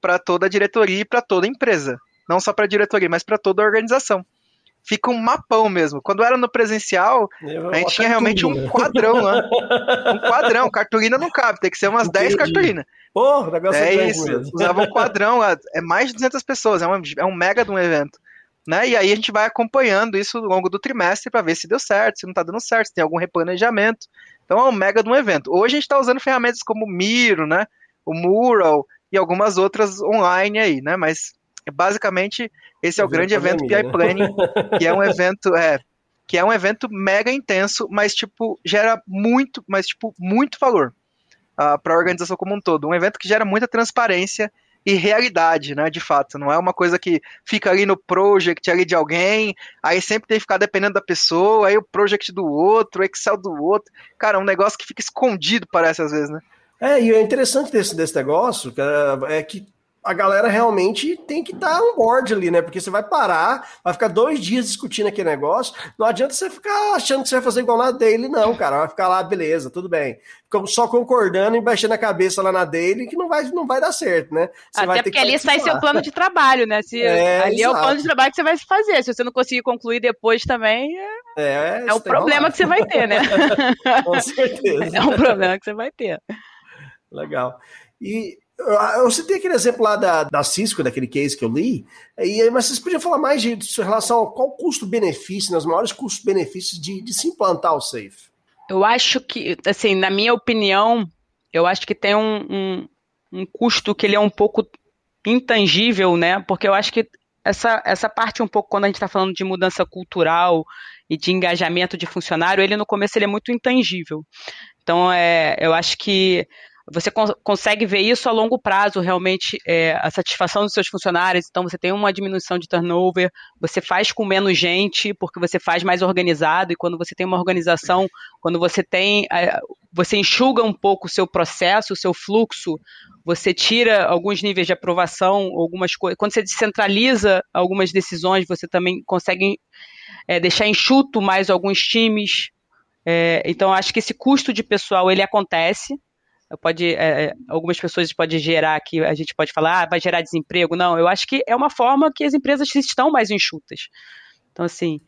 [SPEAKER 4] para toda a diretoria e para toda a empresa, não só para a diretoria, mas para toda a organização fica um mapão mesmo. Quando era no presencial, a gente tinha realmente um quadrão lá. um quadrão, cartolina não cabe, tem que ser umas Entendi. 10 cartolinas.
[SPEAKER 3] Porra, negócio
[SPEAKER 4] é, é isso. Mesmo. Usava um quadrão, é mais de 200 pessoas, é, uma, é um mega de um evento. Né? E aí a gente vai acompanhando isso ao longo do trimestre para ver se deu certo, se não está dando certo, se tem algum replanejamento. Então é um mega de um evento. Hoje a gente está usando ferramentas como o Miro, né? o Mural e algumas outras online aí, né? Mas basicamente esse é o grande evento PI né? Planning, que é um evento, é, que é um evento mega intenso, mas tipo gera muito, mas tipo muito valor uh, para a organização como um todo. Um evento que gera muita transparência e realidade, né, de fato. Não é uma coisa que fica ali no project ali de alguém, aí sempre tem que ficar dependendo da pessoa, aí o project do outro, o Excel do outro. Cara, é um negócio que fica escondido, parece às vezes, né?
[SPEAKER 3] É, e o interessante desse, desse negócio é que a galera realmente tem que estar tá on board ali, né? Porque você vai parar, vai ficar dois dias discutindo aquele negócio. Não adianta você ficar achando que você vai fazer igual na dele, não, cara. Vai ficar lá, beleza, tudo bem. Fica só concordando e baixando a cabeça lá na dele que não vai, não vai dar certo, né?
[SPEAKER 5] Você Até porque ali sai seu plano de trabalho, né? Se, é, ali exato. é o plano de trabalho que você vai fazer. Se você não conseguir concluir depois também, é, é, é um problema que você vai ter, né?
[SPEAKER 3] Com certeza.
[SPEAKER 5] É um problema que você vai ter.
[SPEAKER 3] Legal. E eu citei aquele exemplo lá da, da Cisco, daquele case que eu li, e, mas vocês podiam falar mais de, em relação ao qual custo-benefício, nos maiores custos-benefícios de, de se implantar o SAFE?
[SPEAKER 5] Eu acho que, assim, na minha opinião, eu acho que tem um, um, um custo que ele é um pouco intangível, né? Porque eu acho que essa, essa parte um pouco, quando a gente está falando de mudança cultural e de engajamento de funcionário, ele no começo ele é muito intangível. Então, é, eu acho que você consegue ver isso a longo prazo, realmente, é, a satisfação dos seus funcionários. Então, você tem uma diminuição de turnover, você faz com menos gente, porque você faz mais organizado. E quando você tem uma organização, quando você tem. É, você enxuga um pouco o seu processo, o seu fluxo, você tira alguns níveis de aprovação, algumas coisas. Quando você descentraliza algumas decisões, você também consegue é, deixar enxuto mais alguns times. É, então, acho que esse custo de pessoal ele acontece pode é, é, algumas pessoas podem gerar que a gente pode falar, ah, vai gerar desemprego. Não, eu acho que é uma forma que as empresas estão mais enxutas. Então, assim,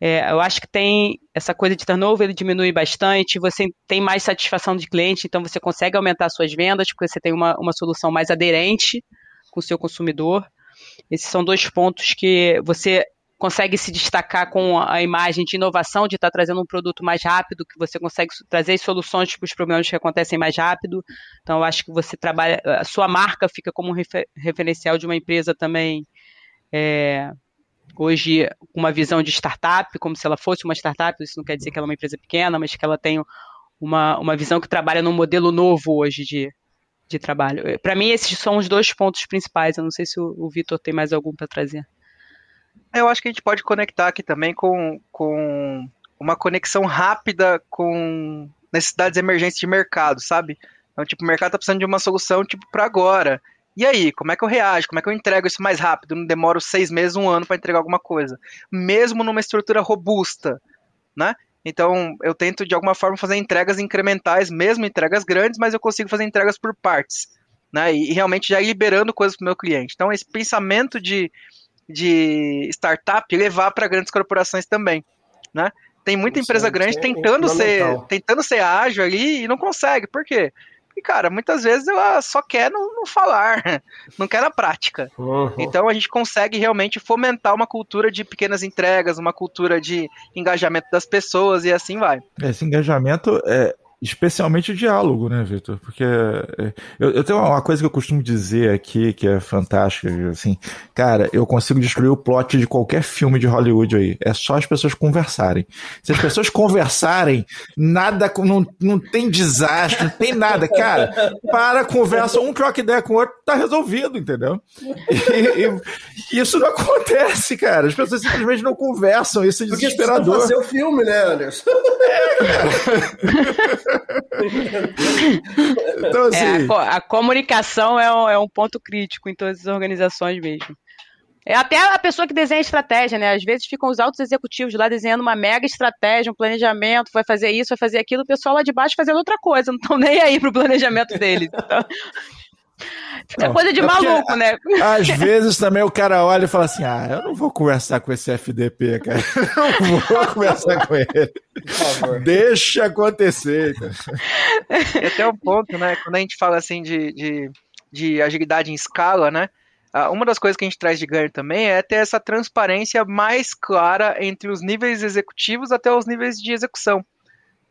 [SPEAKER 5] é, eu acho que tem essa coisa de turnover, ele diminui bastante, você tem mais satisfação de cliente, então você consegue aumentar suas vendas, porque você tem uma, uma solução mais aderente com o seu consumidor. Esses são dois pontos que você consegue se destacar com a imagem de inovação, de estar tá trazendo um produto mais rápido, que você consegue trazer soluções para os problemas que acontecem mais rápido. Então, eu acho que você trabalha, a sua marca fica como refer, referencial de uma empresa também. É, hoje, com uma visão de startup, como se ela fosse uma startup, isso não quer dizer que ela é uma empresa pequena, mas que ela tem uma, uma visão que trabalha num modelo novo hoje de, de trabalho. Para mim, esses são os dois pontos principais. Eu não sei se o, o Vitor tem mais algum para trazer.
[SPEAKER 4] Eu acho que a gente pode conectar aqui também com, com uma conexão rápida com necessidades emergentes de mercado, sabe? Então, tipo, o mercado tá precisando de uma solução, tipo, para agora. E aí, como é que eu reajo? Como é que eu entrego isso mais rápido? Não demoro seis meses, um ano para entregar alguma coisa. Mesmo numa estrutura robusta, né? Então, eu tento, de alguma forma, fazer entregas incrementais, mesmo entregas grandes, mas eu consigo fazer entregas por partes, né? E, e realmente já liberando coisas para o meu cliente. Então, esse pensamento de, de startup levar para grandes corporações também, né? Tem muita Isso empresa grande é tentando ser, tentando ser ágil ali e não consegue. Por quê? Porque, cara, muitas vezes ela só quer no, no falar, não quer na prática. Uhum. Então a gente consegue realmente fomentar uma cultura de pequenas entregas, uma cultura de engajamento das pessoas e assim vai.
[SPEAKER 1] Esse engajamento é, Especialmente o diálogo, né, Vitor? Porque é, eu, eu, tenho uma coisa que eu costumo dizer aqui que é fantástica, assim, cara, eu consigo destruir o plot de qualquer filme de Hollywood aí. É só as pessoas conversarem. Se as pessoas conversarem, nada, não, não tem desastre, não tem nada, cara. Para, conversa, um troca ideia com o outro, tá resolvido, entendeu? E, e, isso não acontece, cara. As pessoas simplesmente não conversam, isso é desesperador. Porque
[SPEAKER 3] fazer o filme, né, Anderson? É, cara.
[SPEAKER 5] então, assim... É, a, a, comunicação é um, é um ponto crítico em todas as organizações mesmo. É até a pessoa que desenha estratégia, né? Às vezes ficam os altos executivos lá desenhando uma mega estratégia, um planejamento, vai fazer isso, vai fazer aquilo, o pessoal lá de baixo fazendo outra coisa, não estão nem aí pro planejamento deles. Então, Não, coisa de é maluco, né?
[SPEAKER 1] Às vezes também o cara olha e fala assim: ah, eu não vou conversar com esse FDP, cara. Eu não vou conversar com ele. Por favor. Deixa acontecer.
[SPEAKER 4] E até um ponto, né? Quando a gente fala assim de, de, de agilidade em escala, né? Uma das coisas que a gente traz de ganho também é ter essa transparência mais clara entre os níveis executivos até os níveis de execução,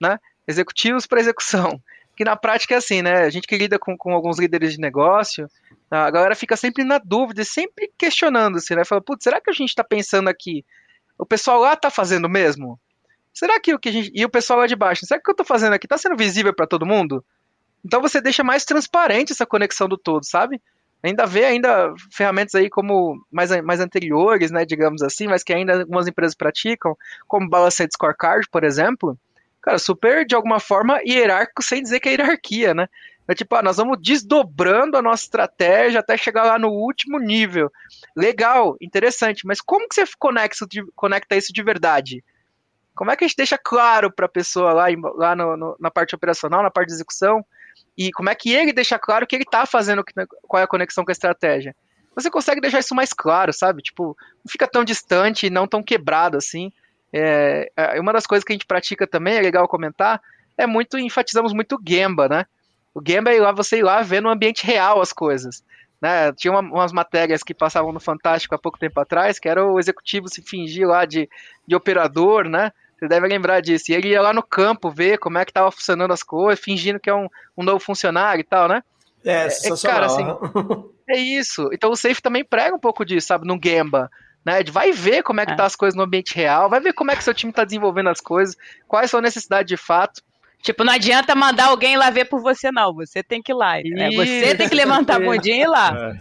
[SPEAKER 4] né? Executivos para execução que na prática é assim, né? A gente que lida com, com alguns líderes de negócio, a galera fica sempre na dúvida, sempre questionando-se, né? Fala, putz, será que a gente está pensando aqui? O pessoal lá está fazendo mesmo? será que o que a gente. E o pessoal lá de baixo, será que o que eu tô fazendo aqui tá sendo visível para todo mundo? Então você deixa mais transparente essa conexão do todo, sabe? Ainda vê ainda ferramentas aí como mais, mais anteriores, né, digamos assim, mas que ainda algumas empresas praticam, como Balanced Scorecard, por exemplo, cara, super de alguma forma hierárquico sem dizer que é hierarquia, né? É tipo, ah, nós vamos desdobrando a nossa estratégia até chegar lá no último nível. Legal, interessante, mas como que você conecta, conecta isso de verdade? Como é que a gente deixa claro para a pessoa lá, lá no, no, na parte operacional, na parte de execução, e como é que ele deixa claro que ele está fazendo, qual é a conexão com a estratégia? Você consegue deixar isso mais claro, sabe? Tipo, não fica tão distante e não tão quebrado assim. É, é, uma das coisas que a gente pratica também, é legal comentar, é muito, enfatizamos muito o Gemba, né? O Gamba é lá você ir lá ver no ambiente real as coisas. Né? Tinha uma, umas matérias que passavam no Fantástico há pouco tempo atrás, que era o executivo se fingir lá de, de operador, né? Você deve lembrar disso. E ele ia lá no campo ver como é que estava funcionando as coisas, fingindo que é um, um novo funcionário e tal, né?
[SPEAKER 3] É, é, é cara, assim,
[SPEAKER 4] é isso. Então o Safe também prega um pouco disso, sabe, no Gamba. Né, vai ver como é que é. tá as coisas no ambiente real, vai ver como é que seu time está desenvolvendo as coisas, quais são as necessidades de fato.
[SPEAKER 5] Tipo, não adianta mandar alguém lá ver por você, não. Você tem que ir lá. Né? Você tem que levantar a bundinha e ir lá.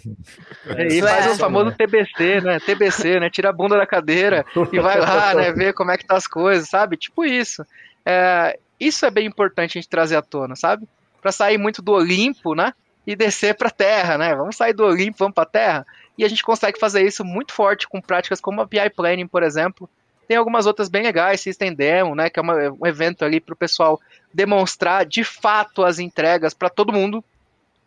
[SPEAKER 4] É. E faz é. o famoso TBC, né? TBC, né? Tira a bunda da cadeira e vai lá, né? Ver como é que tá as coisas, sabe? Tipo isso. É, isso é bem importante a gente trazer à tona, sabe? Para sair muito do Olimpo, né? E descer para terra, né? Vamos sair do Olimpo, vamos para terra. E a gente consegue fazer isso muito forte com práticas como a PI Planning, por exemplo, tem algumas outras bem legais, System Demo, né, que é uma, um evento ali para o pessoal demonstrar de fato as entregas para todo mundo,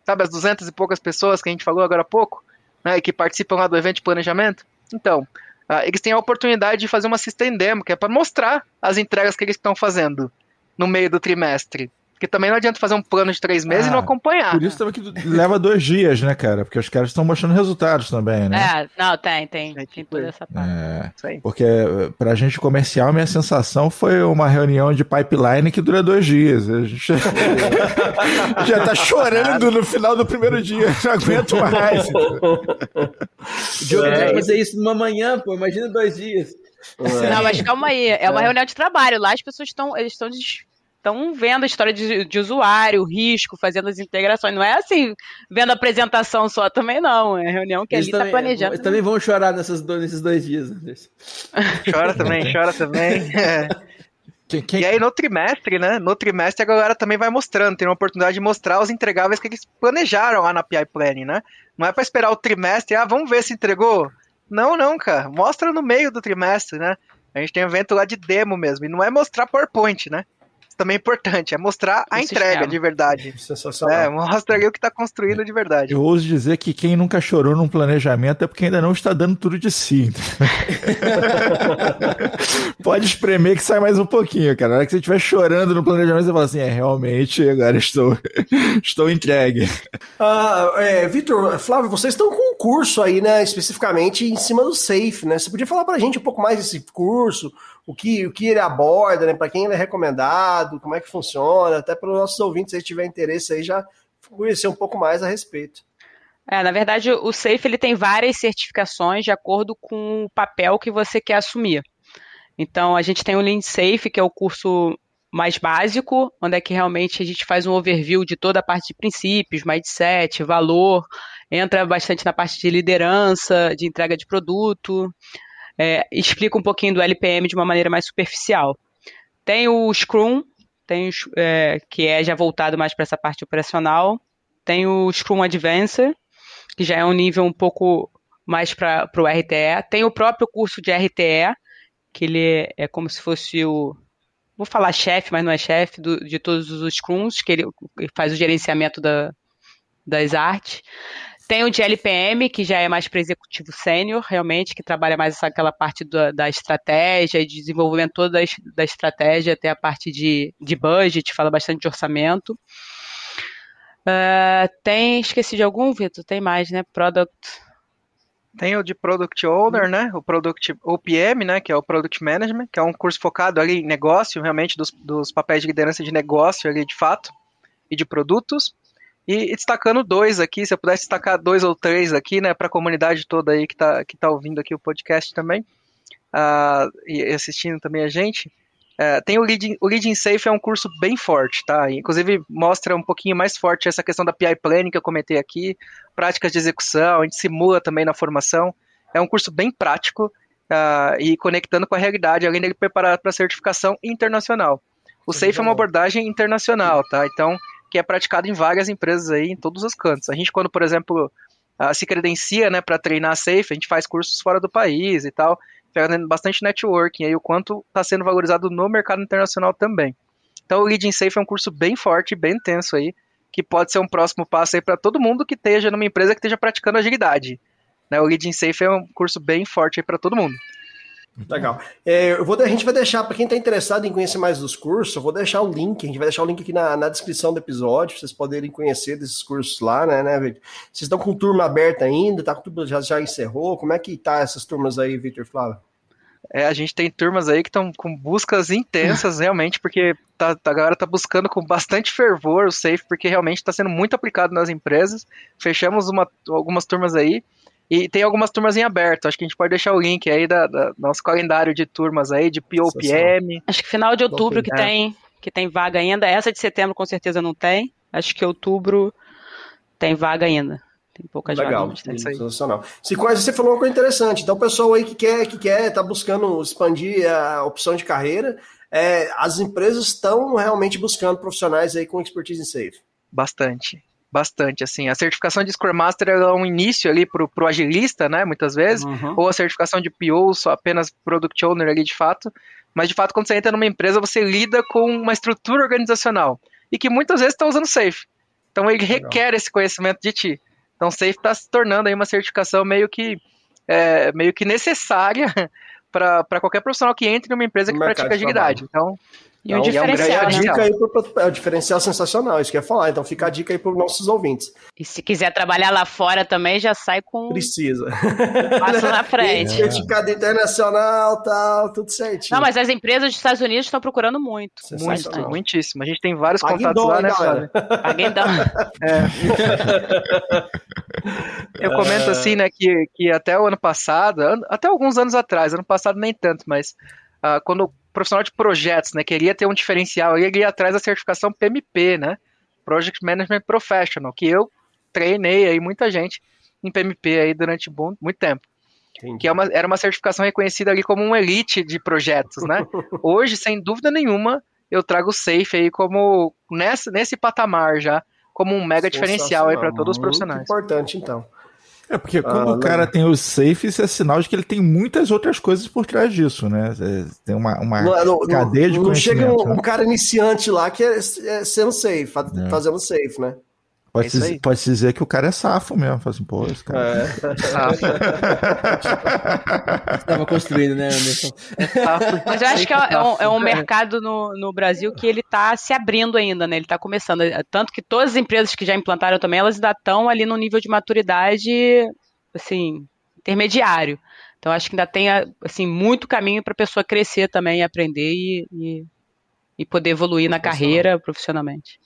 [SPEAKER 4] sabe, as duzentas e poucas pessoas que a gente falou agora há pouco, né, que participam lá do evento de planejamento. Então, uh, eles têm a oportunidade de fazer uma System Demo, que é para mostrar as entregas que eles estão fazendo no meio do trimestre. Porque também não adianta fazer um plano de três meses ah, e não ah, acompanhar.
[SPEAKER 1] Por isso também que leva dois dias, né, cara? Porque os caras estão mostrando resultados também, né?
[SPEAKER 5] É, não, tem, tem. Tem toda essa parte.
[SPEAKER 1] É, porque eh, pra gente comercial, minha sensação foi uma reunião de pipeline que dura dois dias. A gente já tá chorando no final do primeiro dia. Não aguento mais.
[SPEAKER 6] o Diogo é. fazer isso numa manhã, pô. Imagina dois dias.
[SPEAKER 5] Não, mas calma aí. É uma é. reunião de trabalho. Lá as pessoas estão. Eles estão estão vendo a história de, de usuário, risco, fazendo as integrações. Não é assim, vendo a apresentação só também, não. É reunião que eles ali está planejando. Eles
[SPEAKER 6] também vão chorar nessas dois, nesses dois dias.
[SPEAKER 4] chora também, chora também. É. Quem, quem... E aí no trimestre, né? No trimestre a galera também vai mostrando, tem uma oportunidade de mostrar os entregáveis que eles planejaram lá na PI Planning, né? Não é para esperar o trimestre, ah, vamos ver se entregou. Não, não, cara. Mostra no meio do trimestre, né? A gente tem um evento lá de demo mesmo. E não é mostrar PowerPoint, né? Também é importante, é mostrar a entrega de verdade. Sensacional. É, mostra aí o que está construído de verdade.
[SPEAKER 1] Eu ouso dizer que quem nunca chorou num planejamento é porque ainda não está dando tudo de si. Pode espremer que sai mais um pouquinho, cara. Na hora que você estiver chorando no planejamento, você fala assim: é, realmente, agora estou, estou entregue.
[SPEAKER 3] Uh, é, Vitor, Flávio, vocês estão com um curso aí, né, especificamente em cima do Safe, né? Você podia falar para a gente um pouco mais desse curso, o que, o que ele aborda, né? Para quem ele é recomendado, como é que funciona, até para os nossos ouvintes, se tiver interesse aí, já conhecer um pouco mais a respeito.
[SPEAKER 5] É, na verdade, o SAFE ele tem várias certificações de acordo com o papel que você quer assumir. Então, a gente tem o Lean Safe, que é o curso mais básico, onde é que realmente a gente faz um overview de toda a parte de princípios, mindset, valor, entra bastante na parte de liderança, de entrega de produto é, explica um pouquinho do LPM de uma maneira mais superficial. Tem o Scrum, tem é, que é já voltado mais para essa parte operacional. Tem o Scrum Advancer, que já é um nível um pouco mais para o RTE. Tem o próprio curso de RTE, que ele é como se fosse o. Vou falar chefe, mas não é chefe de todos os Scrums, que ele faz o gerenciamento da, das artes. Tem o de LPM, que já é mais para executivo sênior, realmente, que trabalha mais aquela parte da, da estratégia e de desenvolvimento toda da, da estratégia, até a parte de, de budget, fala bastante de orçamento. Uh, tem, esqueci de algum, Vitor? Tem mais, né? Product.
[SPEAKER 4] Tem o de Product Owner, né? O Product OPM, né? Que é o Product Management, que é um curso focado ali em negócio, realmente, dos, dos papéis de liderança de negócio ali, de fato, e de produtos. E destacando dois aqui, se eu pudesse destacar dois ou três aqui, né, para a comunidade toda aí que está que tá ouvindo aqui o podcast também, uh, e assistindo também a gente, É, tem o Leading, o Leading Safe é um curso bem forte, tá? Inclusive mostra um pouquinho mais forte essa questão da PI Planning que eu comentei aqui, práticas de execução, a gente simula também na formação. É um curso bem prático uh, e conectando com a realidade, além dele preparar para certificação internacional. O Safe é uma abordagem internacional, tá? Então, que é praticado em várias empresas aí, em todos os cantos. A gente, quando, por exemplo, uh, se credencia, né, para treinar Safe, a gente faz cursos fora do país e tal, fazendo bastante networking aí, o quanto está sendo valorizado no mercado internacional também. Então, o Leading Safe é um curso bem forte, bem intenso aí, que pode ser um próximo passo aí para todo mundo que esteja numa empresa que esteja praticando agilidade. Né, o Leading Safe é um curso bem forte aí para todo mundo.
[SPEAKER 3] Legal. É, eu vou, a gente vai deixar, para quem está interessado em conhecer mais dos cursos, eu vou deixar o link, a gente vai deixar o link aqui na, na descrição do episódio, para vocês poderem conhecer desses cursos lá, né, né, Victor? Vocês estão com turma aberta ainda, tá com turma, já, já encerrou? Como é que tá essas turmas aí, Victor Flávio?
[SPEAKER 4] É, a gente tem turmas aí que estão com buscas intensas, realmente, porque tá, a galera tá buscando com bastante fervor o Safe, porque realmente está sendo muito aplicado nas empresas. Fechamos uma, algumas turmas aí, e tem algumas turmas em aberto. Acho que a gente pode deixar o link aí da, da nosso calendário de turmas aí, de POPM.
[SPEAKER 5] Acho que final de outubro que, tem, que tem vaga ainda. Essa de setembro com certeza não tem. Acho que outubro tem vaga ainda. Tem poucas
[SPEAKER 3] Legal, vagas. Legal, sensacional. Se você falou uma coisa interessante. Então, o pessoal aí que quer, que quer, tá buscando expandir a opção de carreira, é, as empresas estão realmente buscando profissionais aí com expertise em safe.
[SPEAKER 4] Bastante bastante, assim. A certificação de Scrum Master é um início ali pro, pro agilista, né, muitas vezes, uhum. ou a certificação de PO, só apenas Product Owner ali de fato, mas de fato quando você entra numa empresa, você lida com uma estrutura organizacional, e que muitas vezes está usando Safe. Então ele Legal. requer esse conhecimento de ti. Então Safe está se tornando aí uma certificação meio que, é, meio que necessária para qualquer profissional que entre numa empresa que pratica agilidade. Então,
[SPEAKER 5] e então, o diferencial,
[SPEAKER 3] é né? dica aí pro, é o diferencial sensacional, isso que eu ia falar. Então fica a dica aí para os nossos ouvintes.
[SPEAKER 5] E se quiser trabalhar lá fora também, já sai com.
[SPEAKER 3] Precisa.
[SPEAKER 5] Passo na frente.
[SPEAKER 3] Certificado internacional, tal, tudo certinho.
[SPEAKER 5] Não, mas as empresas dos Estados Unidos estão procurando muito.
[SPEAKER 4] Muito, muitíssimo. A gente tem vários contatos lá, né, Flávio?
[SPEAKER 5] Aguendão.
[SPEAKER 4] É. Eu comento assim, né, que, que até o ano passado, até alguns anos atrás, ano passado nem tanto, mas uh, quando profissional de projetos, né? Queria ter um diferencial, ele ia atrás da certificação PMP, né? Project Management Professional, que eu treinei aí muita gente em PMP aí durante bom, muito tempo. Entendi. Que é uma, era uma certificação reconhecida ali como um elite de projetos, né? Hoje, sem dúvida nenhuma, eu trago o Safe aí como nessa, nesse patamar já, como um mega diferencial aí para todos os profissionais.
[SPEAKER 3] Importante, então.
[SPEAKER 1] É, porque quando ah, o cara tem os safes, é sinal de que ele tem muitas outras coisas por trás disso, né? É, tem uma, uma não, não, cadeia de conhecimento. Não chega
[SPEAKER 3] um, né? um, cara iniciante lá que é, é sendo safe, é. fazendo safe, né?
[SPEAKER 1] Pode, é se, pode se dizer que o cara é safo mesmo. Fala assim, pô, esse cara. É.
[SPEAKER 6] Estava construindo, né, Anderson?
[SPEAKER 5] Mas eu acho que é, é, um, é um, mercado no, no Brasil que ele está se abrindo ainda, né? Ele está começando. Tanto que todas as empresas que já implantaram também, elas ainda estão ali no nível de maturidade, assim, intermediário. Então acho que ainda tem assim muito caminho para a pessoa crescer também, aprender e, e, e poder evoluir na carreira profissionalmente.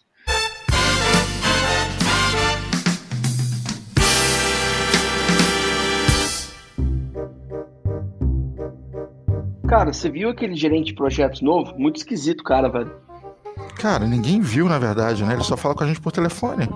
[SPEAKER 2] Cara, você viu aquele gerente de projetos novo? Muito esquisito, cara, velho.
[SPEAKER 1] Cara, ninguém viu, na verdade, né? Ele só fala com a gente por telefone.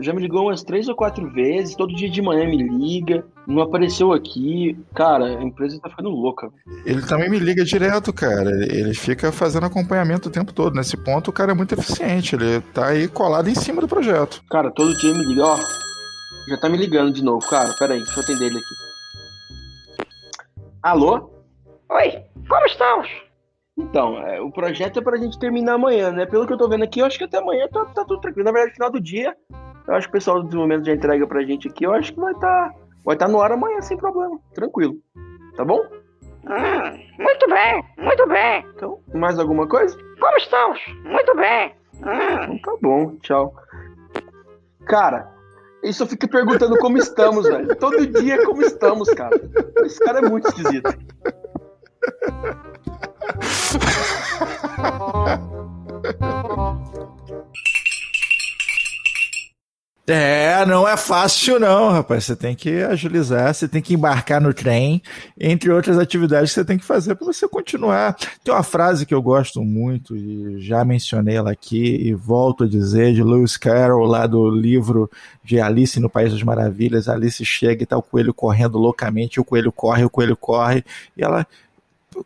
[SPEAKER 2] Já me ligou umas três ou quatro vezes, todo dia de manhã me liga, não apareceu aqui. Cara, a empresa tá ficando louca.
[SPEAKER 1] Ele também me liga direto, cara. Ele fica fazendo acompanhamento o tempo todo. Nesse ponto, o cara é muito eficiente. Ele tá aí colado em cima do projeto.
[SPEAKER 2] Cara, todo dia me liga, ó. Já tá me ligando de novo, cara. Pera aí, deixa eu atender ele aqui. Alô?
[SPEAKER 7] Oi, como estamos?
[SPEAKER 2] Então, é, o projeto é pra gente terminar amanhã, né? Pelo que eu tô vendo aqui, eu acho que até amanhã tá, tá tudo tranquilo. Na verdade, final do dia, eu acho que o pessoal do desenvolvimento já entrega pra gente aqui. Eu acho que vai estar tá, vai tá no ar amanhã sem problema. Tranquilo. Tá bom?
[SPEAKER 7] Hum, muito bem, muito bem.
[SPEAKER 2] Então, mais alguma coisa?
[SPEAKER 7] Como estamos? Muito bem.
[SPEAKER 2] Hum. Então, tá bom, tchau. Cara, isso fica perguntando como estamos, velho. Todo dia como estamos, cara. Esse cara é muito esquisito.
[SPEAKER 1] É, não é fácil não, rapaz. Você tem que agilizar, você tem que embarcar no trem, entre outras atividades que você tem que fazer para você continuar. Tem uma frase que eu gosto muito e já mencionei ela aqui e volto a dizer de Lewis Carroll lá do livro de Alice no País das Maravilhas. Alice chega e tá o coelho correndo loucamente, o coelho corre, o coelho corre e ela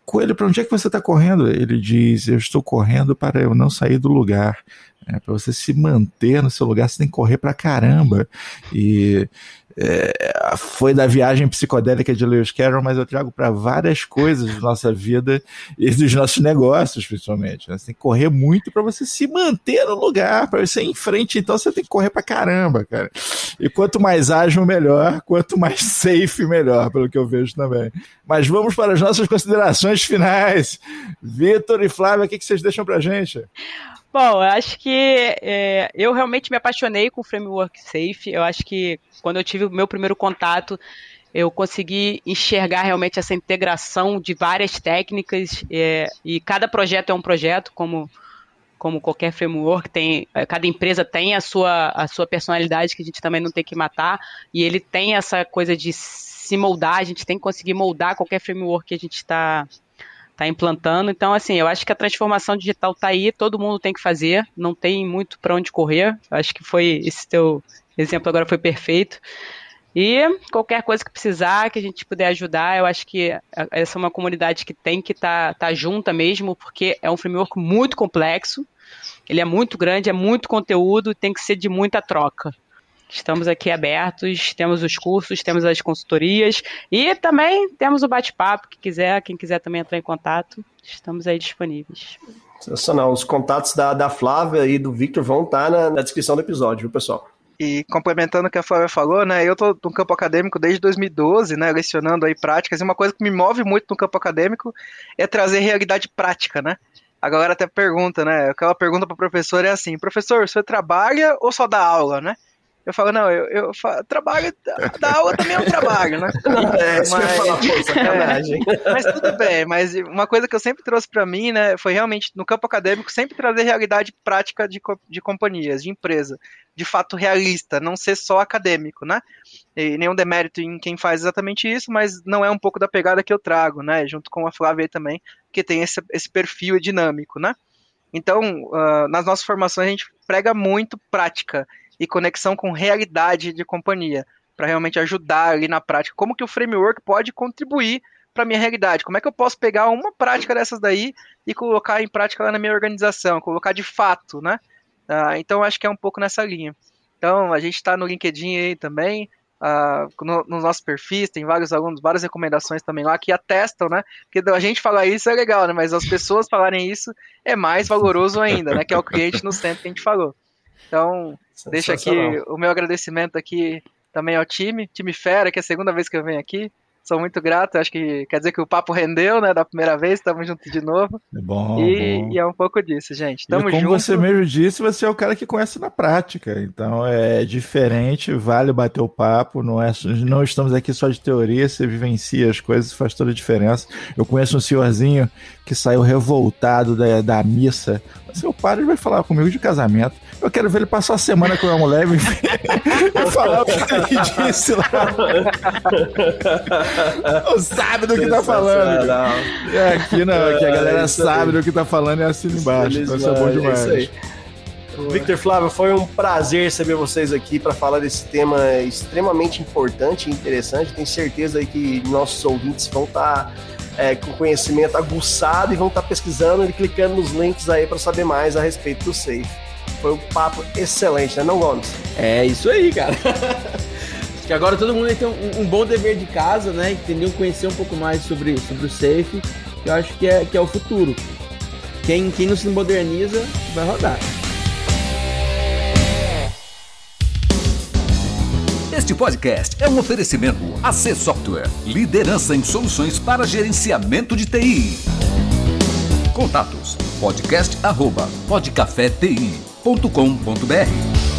[SPEAKER 1] Coelho, para onde é que você está correndo? Ele diz: Eu estou correndo para eu não sair do lugar. É, para você se manter no seu lugar, você tem que correr pra caramba. E é, foi da viagem psicodélica de Lewis Carroll, mas eu trago para várias coisas da nossa vida e dos nossos negócios, principalmente. Né? Você tem que correr muito para você se manter no lugar, para você ir em frente, então você tem que correr para caramba, cara. E quanto mais ágil, melhor, quanto mais safe, melhor, pelo que eu vejo também. Mas vamos para as nossas considerações finais. Vitor e Flávia, o que, que vocês deixam para gente?
[SPEAKER 5] Bom, eu acho que é, eu realmente me apaixonei com o framework Safe. Eu acho que quando eu tive o meu primeiro contato, eu consegui enxergar realmente essa integração de várias técnicas é, e cada projeto é um projeto, como como qualquer framework tem, é, cada empresa tem a sua a sua personalidade que a gente também não tem que matar e ele tem essa coisa de se moldar, a gente tem que conseguir moldar qualquer framework que a gente está está implantando. Então, assim, eu acho que a transformação digital está aí, todo mundo tem que fazer, não tem muito para onde correr. Eu acho que foi esse teu exemplo agora foi perfeito. E qualquer coisa que precisar, que a gente puder ajudar, eu acho que essa é uma comunidade que tem que estar tá, tá junta mesmo, porque é um framework muito complexo, ele é muito grande, é muito conteúdo, tem que ser de muita troca. Estamos aqui abertos, temos os cursos, temos as consultorias e também temos o bate-papo, que quiser, quem quiser também entrar em contato, estamos aí disponíveis.
[SPEAKER 3] Sensacional. Os contatos da, da Flávia e do Victor vão estar na, na descrição do episódio, viu, pessoal?
[SPEAKER 4] E complementando o que a Flávia falou, né, eu estou no campo acadêmico desde 2012, né, lecionando aí práticas, e uma coisa que me move muito no campo acadêmico é trazer realidade prática, né? A galera até pergunta, né, aquela pergunta para o professor é assim, professor, você trabalha ou só dá aula, né? Eu falo, não, eu, eu falo, trabalho, da aula também é um trabalho, né?
[SPEAKER 3] É, mas, falar, pô, sacanagem.
[SPEAKER 4] É, mas tudo bem, mas uma coisa que eu sempre trouxe para mim, né, foi realmente, no campo acadêmico, sempre trazer realidade prática de, de companhias, de empresa, de fato realista, não ser só acadêmico, né? E nenhum demérito em quem faz exatamente isso, mas não é um pouco da pegada que eu trago, né, junto com a Flávia também, que tem esse, esse perfil dinâmico, né? Então, uh, nas nossas formações a gente prega muito prática, e conexão com realidade de companhia, para realmente ajudar ali na prática. Como que o framework pode contribuir para minha realidade? Como é que eu posso pegar uma prática dessas daí e colocar em prática lá na minha organização, colocar de fato, né? Ah, então acho que é um pouco nessa linha. Então a gente está no LinkedIn aí também, ah, no, nos nossos perfis, tem vários alunos, várias recomendações também lá que atestam, né? Porque a gente falar isso é legal, né? Mas as pessoas falarem isso é mais valoroso ainda, né? Que é o cliente no centro que a gente falou. Então, deixa aqui o meu agradecimento aqui também ao time, time fera, que é a segunda vez que eu venho aqui. Sou muito grato, acho que quer dizer que o papo rendeu, né, da primeira vez, estamos juntos de novo.
[SPEAKER 1] É bom,
[SPEAKER 4] e,
[SPEAKER 1] bom.
[SPEAKER 4] e, é um pouco disso, gente. Tamo
[SPEAKER 1] e como
[SPEAKER 4] junto.
[SPEAKER 1] você mesmo disse, você é o cara que conhece na prática, então é diferente, vale bater o papo, não, é, não estamos aqui só de teoria, você vivencia as coisas, faz toda a diferença. Eu conheço um senhorzinho que saiu revoltado da, da missa, seu pai vai falar comigo de casamento. Eu quero ver ele passar a semana com a mulher e falar o que ele disse lá. Não sabe do que tá falando. É, aqui não, aqui a galera é sabe do que tá falando e assina embaixo. Então isso é bom demais. É
[SPEAKER 3] Victor Flávio, foi um prazer receber vocês aqui para falar desse tema extremamente importante e interessante. Tenho certeza que nossos ouvintes vão estar tá, é, com conhecimento aguçado e vão estar tá pesquisando e clicando nos links aí para saber mais a respeito do Safe. Foi um papo excelente, né, não, Gomes?
[SPEAKER 6] É isso aí, cara. Que agora todo mundo tem um, um, bom dever de casa, né? Entender, conhecer um pouco mais sobre, sobre o Safe, que eu acho que é, que é o futuro. Quem, quem não se moderniza vai rodar.
[SPEAKER 8] Este podcast é um oferecimento AC Software, liderança em soluções para gerenciamento de TI. Contatos podcast@podcafeti.com.br